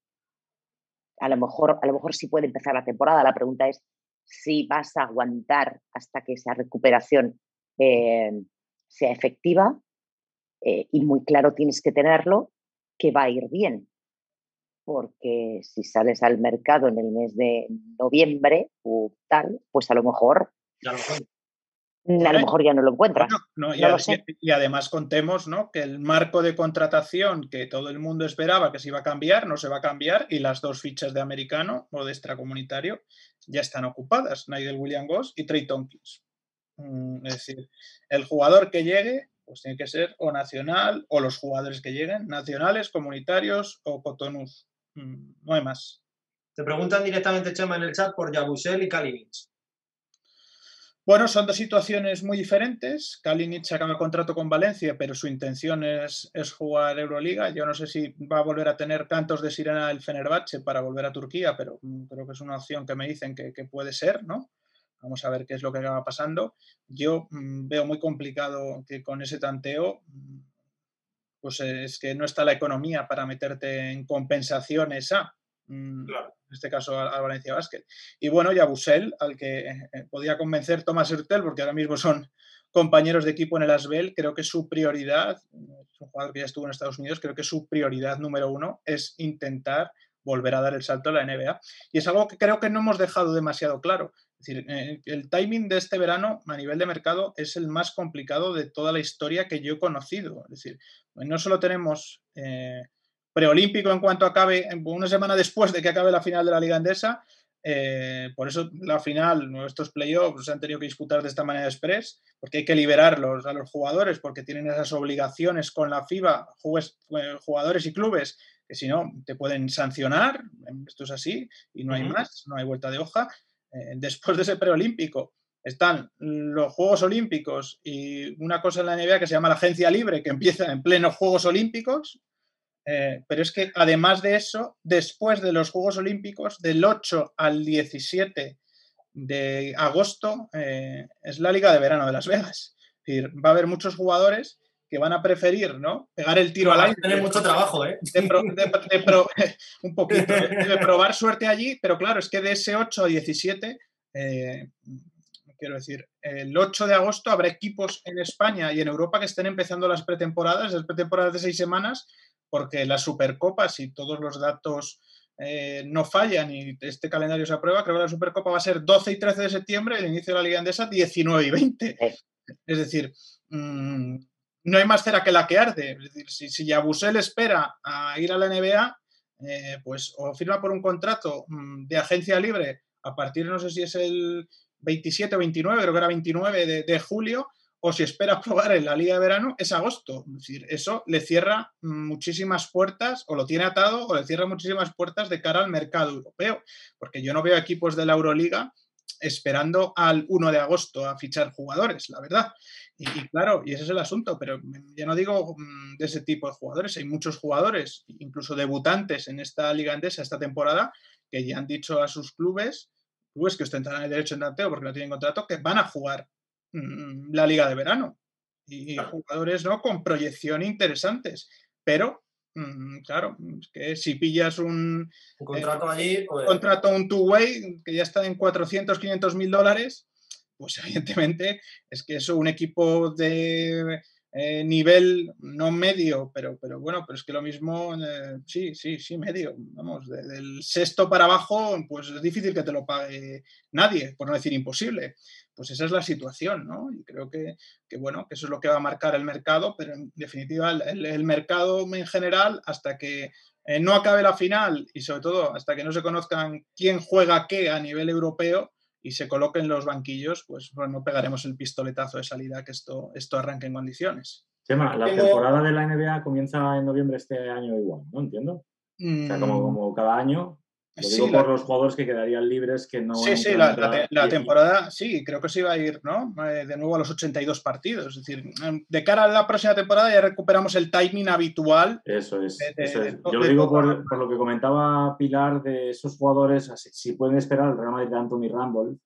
A lo mejor, a lo mejor sí puede empezar la temporada. La pregunta es si vas a aguantar hasta que esa recuperación eh, sea efectiva eh, y muy claro tienes que tenerlo que va a ir bien. Porque si sales al mercado en el mes de noviembre o tal, pues a lo mejor a lo mejor ya no lo encuentras. y, además contemos ¿no? que el marco de contratación que todo el mundo esperaba que se iba a cambiar, no se va a cambiar y las dos fichas de americano o de extracomunitario ya están ocupadas, Nigel William Goss y Trey Tompkins. Mm, es decir, el jugador que llegue pues tiene que ser o nacional o los jugadores que lleguen, nacionales, comunitarios o cotonús. Mm, no hay más. Te preguntan directamente, Chema, en el chat por Yabusel y Kalinic. Bueno, son dos situaciones muy diferentes. Kalinic acaba contrato con Valencia, pero su intención es, jugar Euroliga. Yo no sé si va a volver a tener cantos de sirena el Fenerbahce para volver a Turquía, pero mm, creo que es una opción que me dicen que, puede ser, ¿no? Vamos a ver qué es lo que acaba pasando. Yo mm, veo muy complicado que con ese tanteo, mm, pues es que no está la economía para meterte en compensaciones a. Claro en este caso al, Valencia Basket. Y bueno, y a Busel, al que eh, eh, podía convencer Tomás Hurtel, porque ahora mismo son compañeros de equipo en el Asbel, creo que su prioridad, es un jugador que ya estuvo en Estados Unidos, creo que su prioridad número uno es intentar volver a dar el salto a la NBA. Y es algo que creo que no hemos dejado demasiado claro. Es decir, eh, el timing de este verano a nivel de mercado es el más complicado de toda la historia que yo he conocido. Es decir, no solo tenemos preolímpico en cuanto acabe, una semana después de que acabe la final de la Liga Endesa. Eh, por eso la final, nuestros playoffs se han tenido que disputar de esta manera express, porque hay que liberarlos a los jugadores, porque tienen esas obligaciones con la FIBA, eh, jugadores y clubes, que si no te pueden sancionar. Esto es así y no hay más, no hay vuelta de hoja. Eh, después de ese preolímpico están los Juegos Olímpicos y una cosa en la NBA que se llama la Agencia Libre, que empieza en plenos Juegos Olímpicos, eh, pero es que además de eso, después de los Juegos Olímpicos, del 8 al 17 de agosto, eh, es la Liga de Verano de Las Vegas. va a haber muchos jugadores que van a preferir ¿no? pegar el tiro al aire. Tener mucho trabajo, ¿eh? un poquito, de probar suerte allí, pero claro, es que de ese 8 a 17, eh, quiero decir, el 8 de agosto habrá equipos en España y en Europa que estén empezando las pretemporadas, las pretemporadas de seis semanas, porque la Supercopa, si todos los datos eh, no fallan y este calendario se aprueba, creo que la Supercopa va a ser 12 y 13 de septiembre, el inicio de la Liga Andesa 19 y 20. Es decir, mm, no hay más cera que la que arde. Es si, si Yabusel espera a ir a la NBA, eh, pues o firma por un contrato mm, de agencia libre a partir, no sé si es el 27 o 29, creo que era 29 de julio, o si espera probar en la liga de verano, es agosto. Es decir, eso le cierra muchísimas puertas, o lo tiene atado, o le cierra muchísimas puertas de cara al mercado europeo, porque yo no veo equipos de la Euroliga esperando al 1 de agosto a fichar jugadores, la verdad. Y, claro, y ese es el asunto, pero ya no digo mm, de ese tipo de jugadores, hay muchos jugadores, incluso debutantes en esta liga andesa esta temporada, que ya han dicho a sus clubes, clubes que ostentarán el derecho en tanteo porque no tienen contrato, que van a jugar Mm, la liga de verano. Y jugadores ¿no? con proyección interesantes. Pero, claro, que si pillas un, un contrato allí, pues... contrato, un two-way que ya está en 400, 500 mil dólares, pues evidentemente es que eso un equipo de eh, nivel no medio, pero, pero bueno, pero es que lo mismo, eh, sí, sí, sí, medio, vamos, del sexto para abajo, pues es difícil que te lo pague nadie, por no decir imposible. Pues esa es la situación, ¿no? Y creo que, bueno, que eso es lo que va a marcar el mercado, pero en definitiva el, mercado en general, hasta que eh, no acabe la final y sobre todo hasta que no se conozcan quién juega qué a nivel europeo, y se coloquen los banquillos, pues no pegaremos el pistoletazo de salida que esto, esto arranque en condiciones. Chema, la temporada de la NBA comienza en noviembre este año igual, ¿no? Entiendo. O sea, como, mm. como cada año lo digo por los jugadores que quedarían libres que no. Sí, sí, la, temporada, sí, creo que se iba a ir, ¿no? Eh, de nuevo a los 82 partidos. Es decir, em, de cara a la próxima temporada ya recuperamos el timing habitual. Eso es. Yo lo digo por, por, lo que comentaba Pilar de esos jugadores, si pueden esperar el Real Madrid de Anthony Randall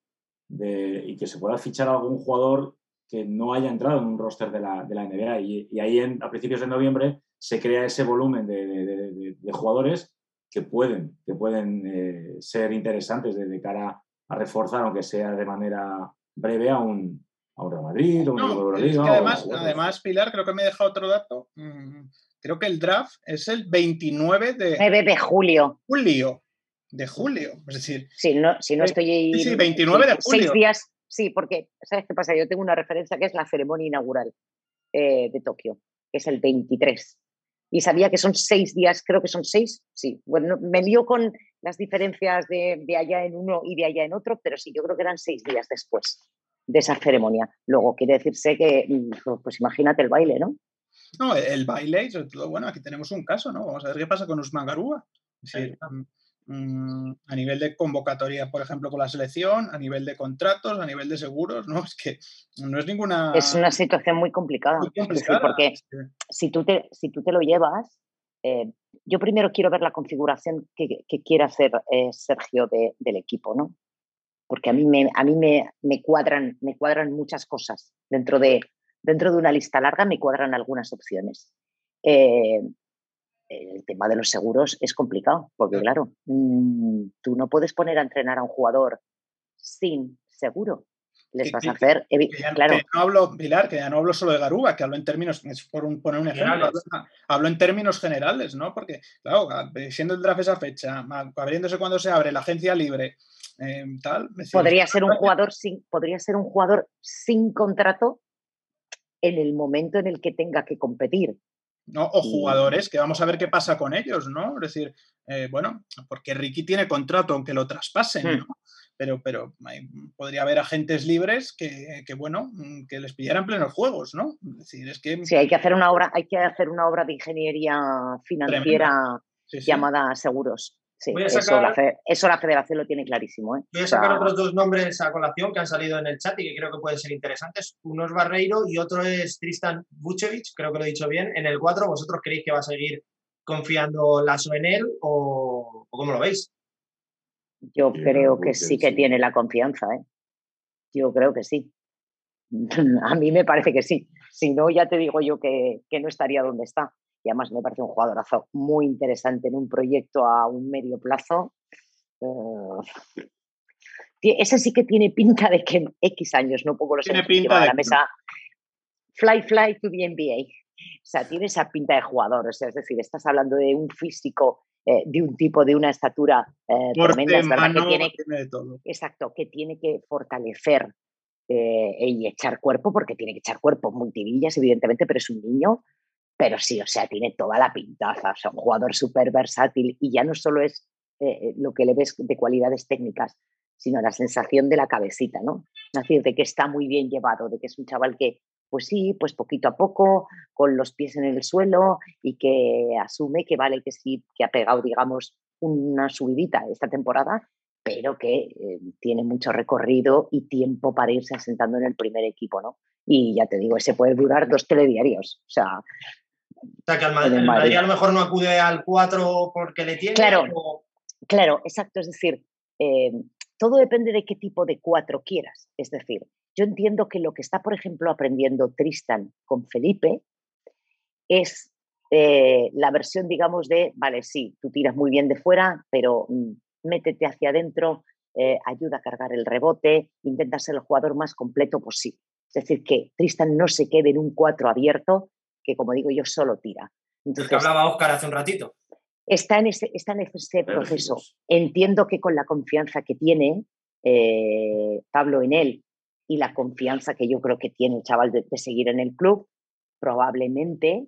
de, y que se pueda fichar algún jugador que no haya entrado en un roster de la, de la NBA. Y, y ahí en, a principios de noviembre se crea ese volumen de, de jugadores que pueden, que pueden eh, ser interesantes de, cara a reforzar, aunque sea de manera breve, a un, a Real Madrid o un Euroliga. además, además, Pilar, creo que me he dejado otro dato. Mm, creo que el draft es el 29 de, 9 de julio. Julio. De julio. Es decir, si no, si no estoy. Sí, 29 de julio. Seis días. Sí, porque, ¿sabes qué pasa? Yo tengo una referencia que es la ceremonia inaugural eh, de Tokio, que es el 23 y sabía que son seis días, creo que son seis, sí. Bueno, me lío con las diferencias de, de, allá en uno y de allá en otro, pero sí, yo creo que eran seis días después. de esa ceremonia. Luego quiere decirse que, mm, pues imagínate el baile, ¿no? No, el baile, sobre todo, bueno, aquí tenemos un caso, ¿no? Vamos a ver qué pasa con Usman Garúa. Mm, a nivel de convocatoria, por ejemplo, con la selección, a nivel de contratos, a nivel de seguros, ¿no? Es que no es ninguna... Es una situación muy complicada. porque si, tú te, si tú te lo llevas, eh, yo primero quiero ver la configuración que, quiere hacer eh, Sergio del equipo, ¿no? Porque a mí, me, a mí me, me, cuadran, me cuadran muchas cosas. Dentro de, dentro de una lista larga me cuadran algunas opciones. Eh, el tema de los seguros es complicado, porque claro, mm, tú no puedes poner a entrenar a un jugador sin seguro. Les vas a hacer, claro. no hablo, Pilar, que ya no hablo solo de Garuba, que hablo en términos, por poner un ejemplo, hablo, en términos generales, ¿no? Porque, claro, siendo el draft esa fecha, abriéndose cuando se abre la agencia libre, em, tal. podría ser un jugador sin, podría ser un jugador sin contrato en el momento en el que tenga que competir. ¿No? O jugadores que vamos a ver qué pasa con ellos, ¿no? Es decir, eh, bueno, porque Ricky tiene contrato aunque lo traspasen, hmm. ¿no? Pero, pero podría haber agentes libres que, bueno, mm, que les pillaran plenos juegos, ¿no? Es decir, es que... Sí, hay que hacer una obra, hay que hacer una obra de ingeniería financiera llamada seguros. Sí, eso, la federación lo tiene clarísimo. ¿eh? Voy a sacar otros dos nombres a colación que han salido en el chat y que creo que pueden ser interesantes. Uno es Barreiro y otro es Tristan Vucevic, creo que lo he dicho bien. En el 4, ¿vosotros creéis que va a seguir confiando Lazo en él o, cómo lo veis? Yo creo que sí que tiene la confianza. ¿eh? Yo creo que sí. a mí me parece que sí. Si no, ya te digo yo que no estaría donde está y además me parece un jugadorazo muy interesante en un proyecto a un medio plazo. Eh, ese sí que tiene pinta de que en X años, no poco lo sé, a la mesa. Fly, fly to the NBA. O sea, tiene esa pinta de jugador. O sea, es decir, estás hablando de un físico, eh, de un tipo, de una estatura eh, tremenda. que tiene, Exacto, que tiene que fortalecer y echar cuerpo, porque tiene que echar cuerpo multivillas, evidentemente, pero es un niño pero sí, o sea, tiene toda la pintaza, o sea, un jugador súper versátil y ya no solo es eh, eh, lo que le ves de cualidades técnicas, sino la sensación de la cabecita, ¿no? Es decir, de que está muy bien llevado, de que es un chaval que, pues sí, pues poquito a poco, con los pies en el suelo y que asume que vale que sí, que ha pegado, digamos, una subidita esta temporada, pero que eh, tiene mucho recorrido y tiempo para irse asentando en el primer equipo, ¿no? Y ya te digo, ese puede durar dos telediarios. O sea, o sea, que al Madrid, a lo mejor no acude al 4 porque le tiene. Claro, claro, exacto. Es decir, eh, todo depende de qué tipo de 4 quieras. Es decir, yo entiendo que lo que está, por ejemplo, aprendiendo Tristan con Felipe es eh, la versión, digamos, de, vale, sí, tú tiras muy bien de fuera, pero mm, métete hacia adentro, eh, ayuda a cargar el rebote, intenta ser el jugador más completo posible. Es decir, que Tristan no se quede en un 4 abierto, que como digo yo, solo tira. Entonces, que hablaba Oscar hace un ratito. Está en ese, está en ese proceso. Entiendo que con la confianza que tiene eh, Pablo en él y la confianza que yo creo que tiene el chaval de, seguir en el club, probablemente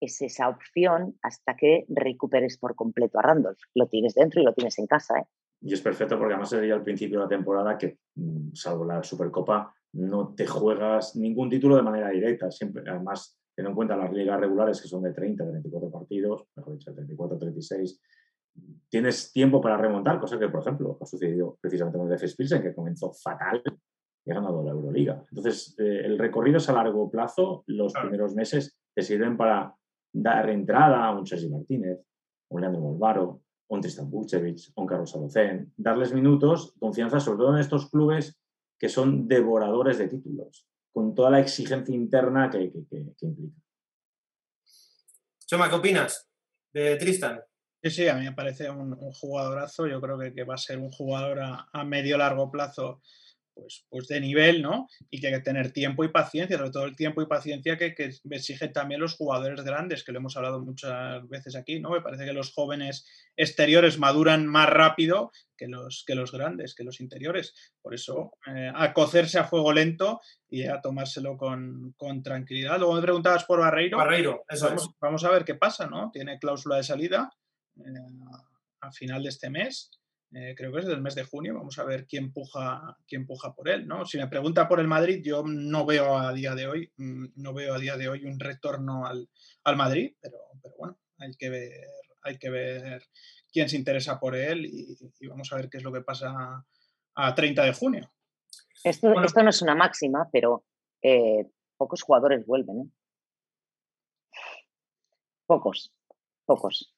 es esa opción hasta que recuperes por completo a Randolph. Lo tienes dentro y lo tienes en casa. ¿eh? Y es perfecto porque además sería al principio de la temporada que, mm, salvo la Supercopa, no te juegas ningún título de manera directa. Siempre, además, ten en cuenta las ligas regulares que son de 30, 34 partidos, mejor dicho, 34, 36, tienes tiempo para remontar, cosa que, por ejemplo, ha sucedido precisamente con el FS Pilsen, que comenzó fatal y ha ganado la Euroliga. Entonces, eh, el recorrido es a largo plazo, los primeros meses te sirven para dar entrada a un Sergi Martínez, un Leandro Molvaro, un Tristan Bucevic, un Carlos Alocén, darles minutos, confianza, sobre todo en estos clubes que son devoradores de títulos con toda la exigencia interna que, implica. Choma, ¿qué opinas de Tristan? Sí, sí, a mí me parece un, jugadorazo. Yo creo que, va a ser un jugador a, a medio largo plazo pues, pues de nivel, ¿no? Y que hay que tener tiempo y paciencia, sobre todo el tiempo y paciencia que, que exigen también los jugadores grandes, que lo hemos hablado muchas veces aquí, ¿no? Me parece que los jóvenes exteriores maduran más rápido que los, que los grandes, que los interiores. Por eso, eh, a cocerse a fuego lento y a tomárselo con, tranquilidad. Luego me preguntabas por Barreiro. Barreiro, eso vamos, es. Vamos a ver qué pasa, ¿no? Tiene cláusula de salida eh, a final de este mes eh, creo que es del mes de junio, vamos a ver quién puja, quién puja por él, ¿no? Si me pregunta por el Madrid, yo no veo a día de hoy, mm, no veo a día de hoy un retorno al, Madrid, pero, pero, bueno, hay que ver, hay que ver quién se interesa por él y, vamos a ver qué es lo que pasa a 30 de junio. Esto, esto no es una máxima, pero eh, pocos jugadores vuelven. ¿eh? Pocos, pocos.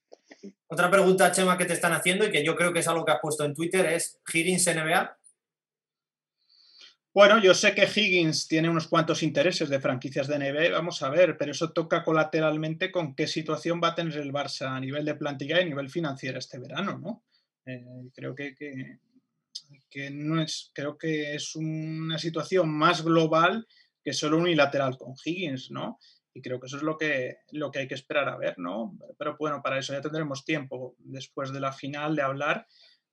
Otra pregunta, Chema, que te están haciendo y que yo creo que es algo que has puesto en Twitter es Higgins NBA. Bueno, yo sé que Higgins tiene unos cuantos intereses de franquicias de NBA, vamos a ver, pero eso toca colateralmente con qué situación va a tener el Barça a nivel de plantilla y a nivel financiero este verano, ¿no? Eh, creo que, que, no es, creo que es una situación más global que solo unilateral con Higgins, ¿no? Y creo que eso es lo que, lo que hay que esperar a ver, ¿no? Pero bueno, para eso ya tendremos tiempo después de la final de hablar,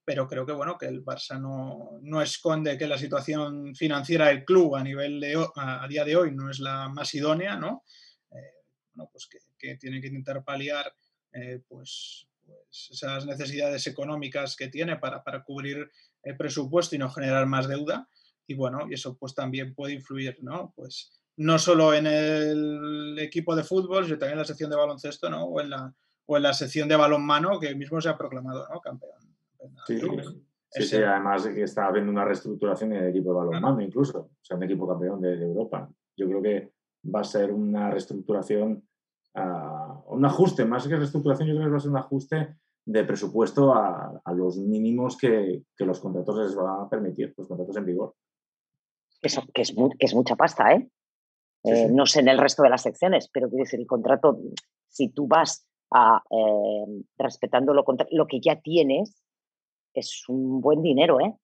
pero creo que bueno, que el Barça no, no esconde que la situación financiera del club a nivel de a, día de hoy no es la más idónea, ¿no? Eh, bueno, pues que, tiene que intentar paliar eh, pues, pues, esas necesidades económicas que tiene para, para cubrir el presupuesto y no generar más deuda. Y bueno, y eso pues también puede influir, ¿no? Pues no solo en el equipo de fútbol, sino también en la sección de baloncesto, ¿no? O en la, o en la sección de balonmano, que mismo se ha proclamado, ¿no? Campeón. Sí, sí, además que está habiendo una reestructuración en el equipo de balonmano, incluso, o sea, un equipo campeón de, Europa. Yo creo que va a ser una reestructuración, uh, un ajuste, más que reestructuración, yo creo que va a ser un ajuste de presupuesto a, a los mínimos que, que, los contratos les van a permitir, los contratos en vigor. Eso, que, es, que es mucha pasta, ¿eh? Eh, no sé en el resto de las secciones, pero quiero decir, el contrato, si tú vas a, eh, respetando lo, lo, que ya tienes, es un buen dinero, ¿eh?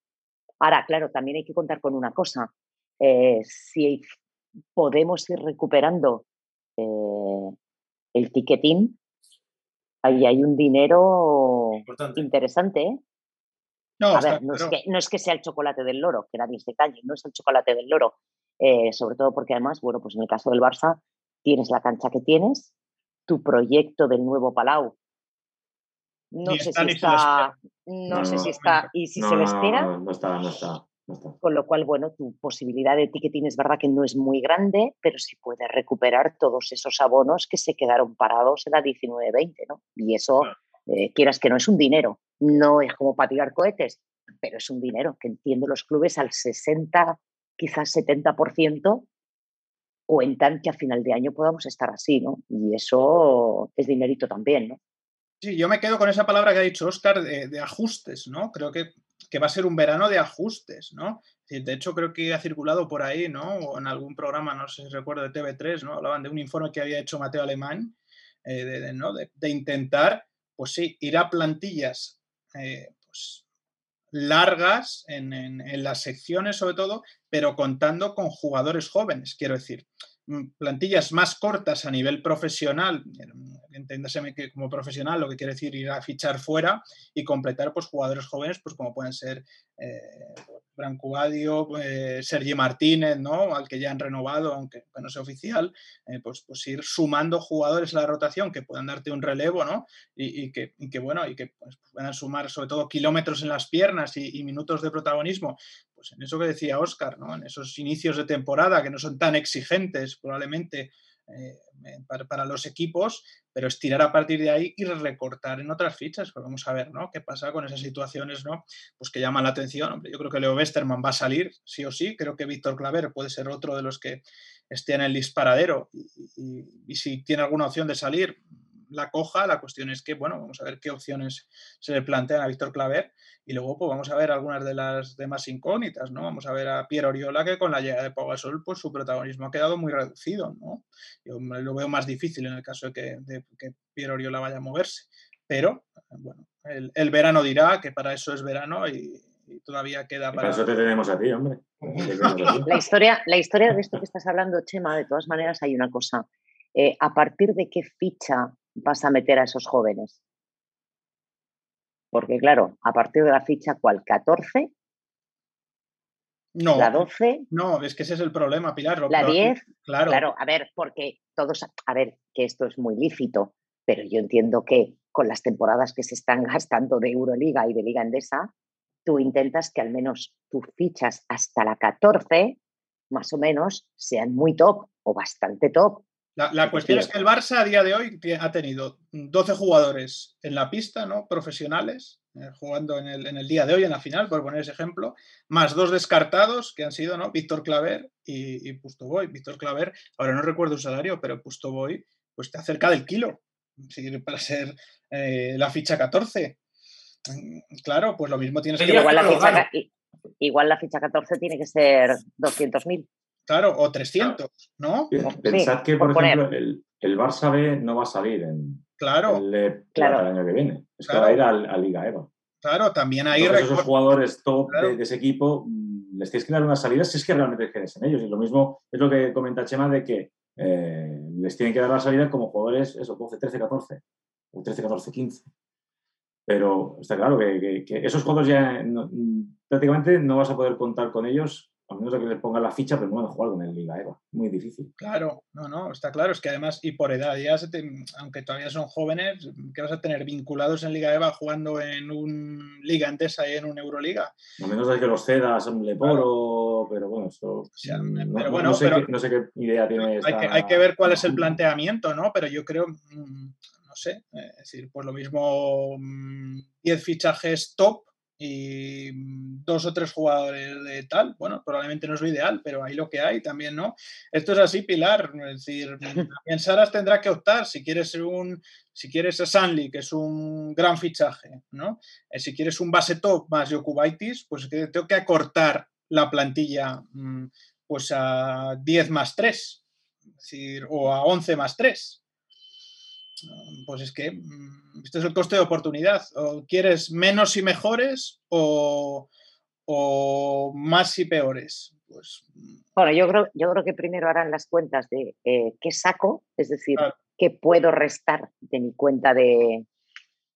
Ahora, claro, también hay que contar con una cosa. Eh, si podemos ir recuperando el ticketing, ahí hay un dinero interesante, ¿eh? No, a ver, no, es que, no, es que, sea el chocolate del loro, que nadie se calle, no es el chocolate del loro, eh, sobre todo porque además, bueno, pues en el caso del Barça tienes la cancha que tienes, tu proyecto del nuevo Palau. No sé si está, no, sé si está, y si se le espera. No, está, no está. Con lo cual, bueno, tu posibilidad de ticketing es verdad que no es muy grande, pero sí puedes recuperar todos esos abonos que se quedaron parados en la 19-20, ¿no? Y eso, eh, quieras que no es un dinero, no es como para tirar cohetes, pero es un dinero que entiendo los clubes al 60 quizás 70% cuentan que a final de año podamos estar así, ¿no? Y eso es dinerito también, ¿no? Sí, yo me quedo con esa palabra que ha dicho Oscar de, ajustes, ¿no? Creo que, que, va a ser un verano de ajustes, ¿no? De hecho, creo que ha circulado por ahí, ¿no? O en algún programa, no sé si recuerdo, de TV3, ¿no? Hablaban de un informe que había hecho Mateo Alemán, eh, de, ¿no? de, intentar, pues sí, ir a plantillas, eh, pues largas en, las secciones sobre todo, pero contando con jugadores jóvenes, quiero decir, plantillas más cortas a nivel profesional, enténdaseme que como profesional lo que quiere decir ir a fichar fuera y completar pues jugadores jóvenes pues como pueden ser eh, Branco Adio, eh, Sergi Martínez, ¿no? Al que ya han renovado, aunque no sea oficial, eh, pues, pues ir sumando jugadores a la rotación que puedan darte un relevo, ¿no? Y, que, bueno, y que pues, puedan sumar sobre todo kilómetros en las piernas y, minutos de protagonismo, pues en eso que decía Oscar, ¿no? En esos inicios de temporada que no son tan exigentes probablemente eh, para, los equipos, pero estirar a partir de ahí y recortar en otras fichas. Pues vamos a ver, ¿no? ¿Qué pasa con esas situaciones, ¿no? Pues que llaman la atención. Hombre, yo creo que Leo Westerman va a salir, sí o sí. Creo que Víctor Claver puede ser otro de los que esté en el disparadero y si tiene alguna opción de salir, la coja. La cuestión es que, bueno, vamos a ver qué opciones se le plantean a Víctor Claver y luego pues vamos a ver algunas de las demás incógnitas, ¿no? Vamos a ver a Pierre Oriola que con la llegada de Pau Gasol pues su protagonismo ha quedado muy reducido, ¿no? Yo lo veo más difícil en el caso de que, de que Pierre Oriola vaya a moverse, pero bueno, el, verano dirá que para eso es verano y, todavía queda para... eso te tenemos a ti, hombre. La historia, la historia de esto que estás hablando, Chema, de todas maneras hay una cosa. Eh, ¿A partir de qué ficha vas a meter a esos jóvenes? Porque claro, a partir de la ficha cual 14, no, la 12. No, es que ese es el problema, Pilar. La 10. Claro. Claro, a ver, porque todos, a ver, que esto es muy lícito, pero yo entiendo que con las temporadas que se están gastando de Euroliga y de Liga Endesa, tú intentas que al menos tus fichas hasta la 14, más o menos, sean muy top o bastante top. La, cuestión es que el Barça a día de hoy ha tenido 12 jugadores en la pista, ¿no? Profesionales, eh, jugando en el, día de hoy, en la final, por poner ese ejemplo, más dos descartados que han sido, ¿no? Víctor Claver y, y Pustoboy. Víctor Claver, ahora no recuerdo su salario, pero Pustoboy, pues está cerca del kilo, para ser eh, la ficha 14. Mm, claro, pues lo mismo tienes que... Igual la, ficha, igual la ficha 14 tiene que ser 200.000. Claro, o 300, ¿no? Pensad que, por, ejemplo, el, el, Barça B no va a salir en claro, el, año que viene. Es que va a ir a, Liga EVA. Claro, también hay... esos jugadores top de, ese equipo mm, les tienes que dar unas salidas si es que realmente quieres en ellos. Y lo mismo es lo que comenta Chema de que eh, les tienen que dar la salida como jugadores, eso, 12, 13, 14, o 13, 14, 15. Pero está claro que, esos jugadores ya mm, prácticamente no vas a poder contar con ellos a menos de que les pongan la ficha, pero no van a jugar con el Liga EVA. Muy difícil. Claro, no, no, está claro. Es que además, y por edad, ya aunque todavía son jóvenes, ¿qué vas a tener vinculados en Liga EVA jugando en un Liga Endesa y en un Euroliga? A menos de que los cedas a un Leporo, pero bueno, eso. no, sé qué, idea tiene. Hay, que, hay que ver cuál es el planteamiento, ¿no? Pero yo creo. Mm, no sé, es decir, pues lo mismo 10 mm, fichajes top y mm, dos o tres jugadores de tal, bueno, probablemente no es lo ideal, pero ahí lo que hay también, ¿no? Esto es así, Pilar, es decir, también Saras tendrá que optar si quieres un, si quieres a Sanli, que es un gran fichaje, ¿no? Eh, si quieres un base top más Yokubaitis, pues tengo que acortar la plantilla mm, pues a 10 más 3, decir, o a 11 más 3 pues es que mm, este es el coste de oportunidad. O quieres menos y mejores o, más y peores. Pues... Mm. Bueno, yo creo, yo creo que primero harán las cuentas de eh, qué saco, es decir, qué puedo restar de mi cuenta de,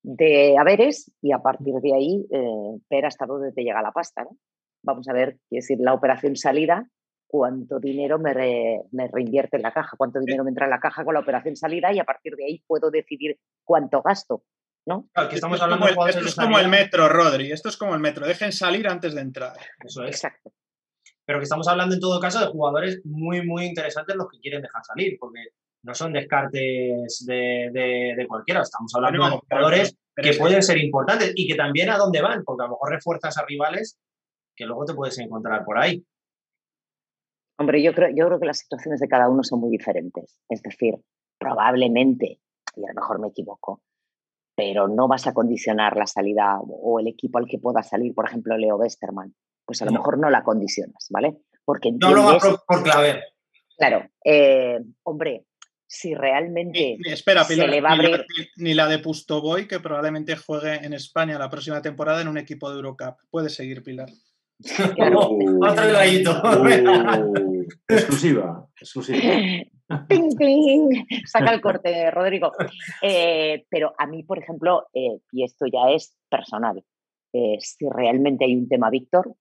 de haberes y a partir de ahí eh, ver hasta dónde te llega la pasta. Vamos a ver, es decir, la operación salida cuánto dinero me, reinvierte en la caja, cuánto dinero me entra en la caja con la operación salida y a partir de ahí puedo decidir cuánto gasto. ¿no? estamos hablando esto es como, el, esto es como el metro, Rodri, esto es como el metro, dejen salir antes de entrar. Eso es. Exacto. Pero que estamos hablando en todo caso de jugadores muy, muy interesantes los que quieren dejar salir, porque no son descartes de, cualquiera, estamos hablando de jugadores que pueden ser importantes y que también a dónde van, porque a lo mejor refuerzas a rivales que luego te puedes encontrar por ahí. Hombre, yo creo, yo creo que las situaciones de cada uno son muy diferentes. Es decir, probablemente, y a lo mejor me equivoco, pero no vas a condicionar la salida o el equipo al que pueda salir, por ejemplo, Leo Westerman. Pues a lo mejor no la condicionas, ¿vale? Porque no lo va por, por clave. Claro, eh, hombre, si realmente espera, se le va a abrir... ni, la, de Pustoboy, que probablemente juegue en España la próxima temporada en un equipo de Eurocup. Puede seguir, Pilar. Otro exclusiva, exclusiva. Saca el corte, Rodrigo. Eh, pero a mí, por ejemplo, eh, y esto ya es personal, eh, si realmente hay un tema Víctor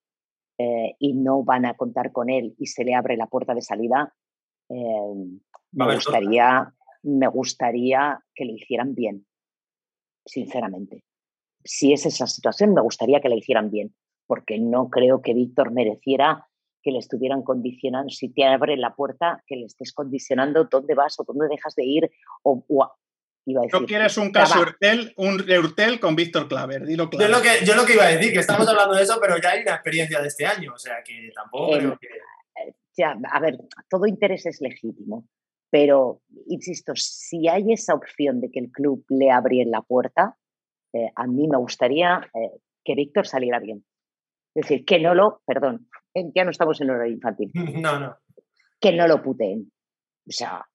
y no van a contar con él y se le abre la puerta de salida, me, gustaría, me gustaría que lo hicieran bien, sinceramente. Si es esa situación, me gustaría que la hicieran bien porque no creo que Víctor mereciera que le estuvieran condicionando, si te abre la puerta, que le estés condicionando dónde vas o dónde dejas de ir. O, iba a decir, no quieres un caso Urtel, un Urtel con Víctor Claver, dilo claro. Yo lo, que, yo lo que iba a decir, que estamos hablando de eso, pero ya hay una experiencia de este año, o sea que tampoco creo que... Ya, a ver, todo interés es legítimo, pero insisto, si hay esa opción de que el club le abriera la puerta, eh, a mí me gustaría eh, que Víctor saliera bien. Es decir, que no lo, perdón, ya no estamos en horario infantil. No, no. Que no lo puteen. O sea,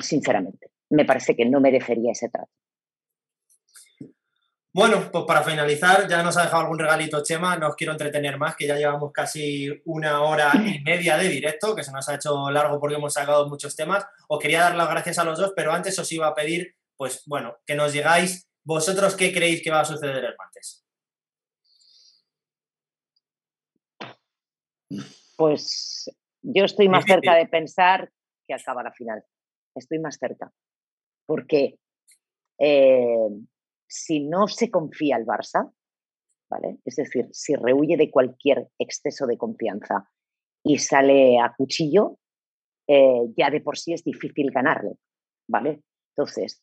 sinceramente, me parece que no merecería ese trato. Bueno, pues para finalizar, ya nos ha dejado algún regalito Chema, no os quiero entretener más, que ya llevamos casi una hora y media de directo, que se nos ha hecho largo porque hemos sacado muchos temas. Os quería dar las gracias a los dos, pero antes os iba a pedir, pues bueno, que nos digáis vosotros qué creéis que va a suceder el martes. Pues yo estoy más cerca de pensar que acaba la final. Estoy más cerca. Porque eh, si no se confía el Barça, ¿vale? Es decir, si rehuye de cualquier exceso de confianza y sale a cuchillo, eh, ya de por sí es difícil ganarle, ¿vale? Entonces,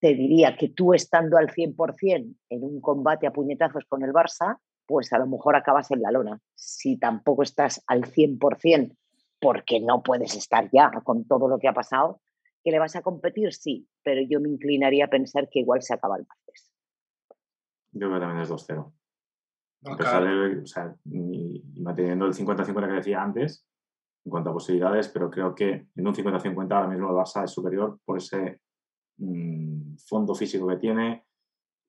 te diría que tú estando al 100% en un combate a puñetazos con el Barça, pues a lo mejor acabas en la lona. Si tampoco estás al 100% porque no puedes estar ya con todo lo que ha pasado, que le vas a competir, sí, pero yo me inclinaría a pensar que igual se acaba el martes. Yo creo que también es 2-0. o sea, manteniendo el 50-50 que decía antes, en cuanto a posibilidades, pero creo que en un 50-50 ahora mismo el Barça es superior por ese mm, fondo físico que tiene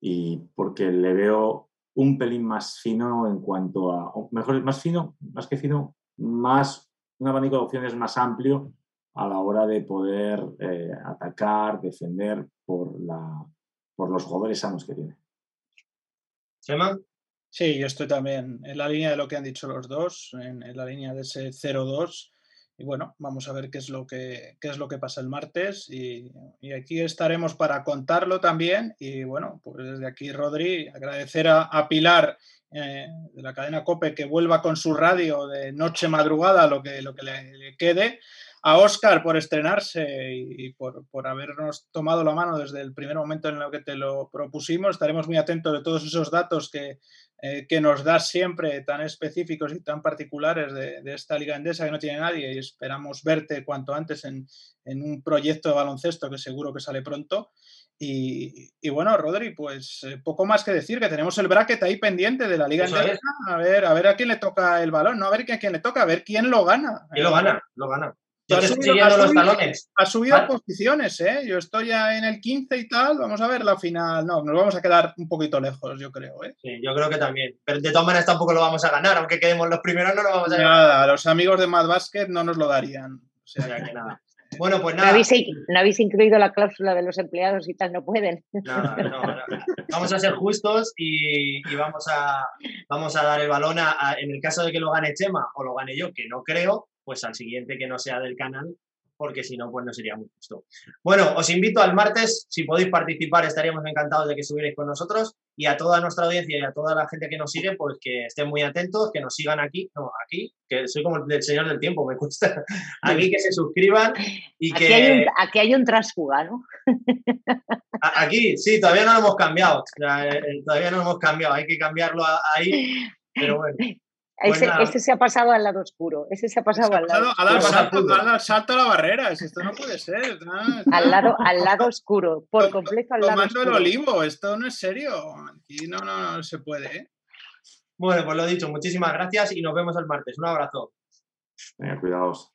y porque le veo un pelín más fino en cuanto a, mejor, más fino, más que fino, más un abanico de opciones más amplio a la hora de poder eh, atacar, defender por, la, por los jugadores sanos que tiene. ¿Sema? Sí, yo estoy también en la línea de lo que han dicho los dos, en, la línea de ese 0-2. Y bueno, vamos a ver qué es lo que, qué es lo que pasa el martes. Y, aquí estaremos para contarlo también. Y bueno, pues desde aquí, Rodri, agradecer a, Pilar eh, de la cadena COPE que vuelva con su radio de noche madrugada, lo que, lo que le quede a Oscar por estrenarse y, por, habernos tomado la mano desde el primer momento en el que te lo propusimos. Estaremos muy atentos de todos esos datos que, eh, que nos das siempre tan específicos y tan particulares de, esta liga endesa que no tiene nadie y esperamos verte cuanto antes en, un proyecto de baloncesto que seguro que sale pronto. Y, bueno, Rodri, pues eh, poco más que decir, que tenemos el bracket ahí pendiente de la Liga Endesa, a ver, a ver a quién le toca el balón, no a ver a quién le toca, a ver quién lo gana. ¿Quién lo gana? Lo gana. Yo ha subido, los talones. Ha subido posiciones, ¿eh? Yo estoy ya en el 15 y tal. Vamos a ver la final. No, nos vamos a quedar un poquito lejos, yo creo, ¿eh? Sí, yo creo que también. Pero de todas maneras tampoco lo vamos a ganar. Aunque quedemos los primeros, no lo vamos a ganar. Nada, los amigos de Mad Basket no nos lo darían. O sea, que nada. Bueno, pues nada. ¿No habéis, incluido la cláusula de los empleados y tal? No pueden. No, no, no. Vamos a ser justos y, vamos, a, vamos a dar el balón a, en el caso de que lo gane Chema o lo gane yo, que no creo, pues al siguiente que no sea del canal, porque si no, pues no sería muy justo. Bueno, os invito al martes, si podéis participar, estaríamos encantados de que estuvierais con nosotros y a toda nuestra audiencia y a toda la gente que nos sigue, pues que estén muy atentos, que nos sigan aquí, no, aquí, que soy como el señor del tiempo, me gusta, aquí que se suscriban y aquí que... Hay un, aquí hay un transfuga, ¿no? Aquí, sí, todavía no lo hemos cambiado, eh, todavía no lo hemos cambiado, hay que cambiarlo ahí, pero bueno. Ese, se ha pasado al lado oscuro. Ese se ha pasado al lado. Ha dado salto, a la barrera. Esto no puede ser. al, lado, al lado oscuro. Por completo al lado oscuro. el olivo. Esto no es serio. Aquí no, no, no se puede. ¿eh? Bueno, pues lo dicho. Muchísimas gracias y nos vemos el martes. Un abrazo. Venga, cuidados.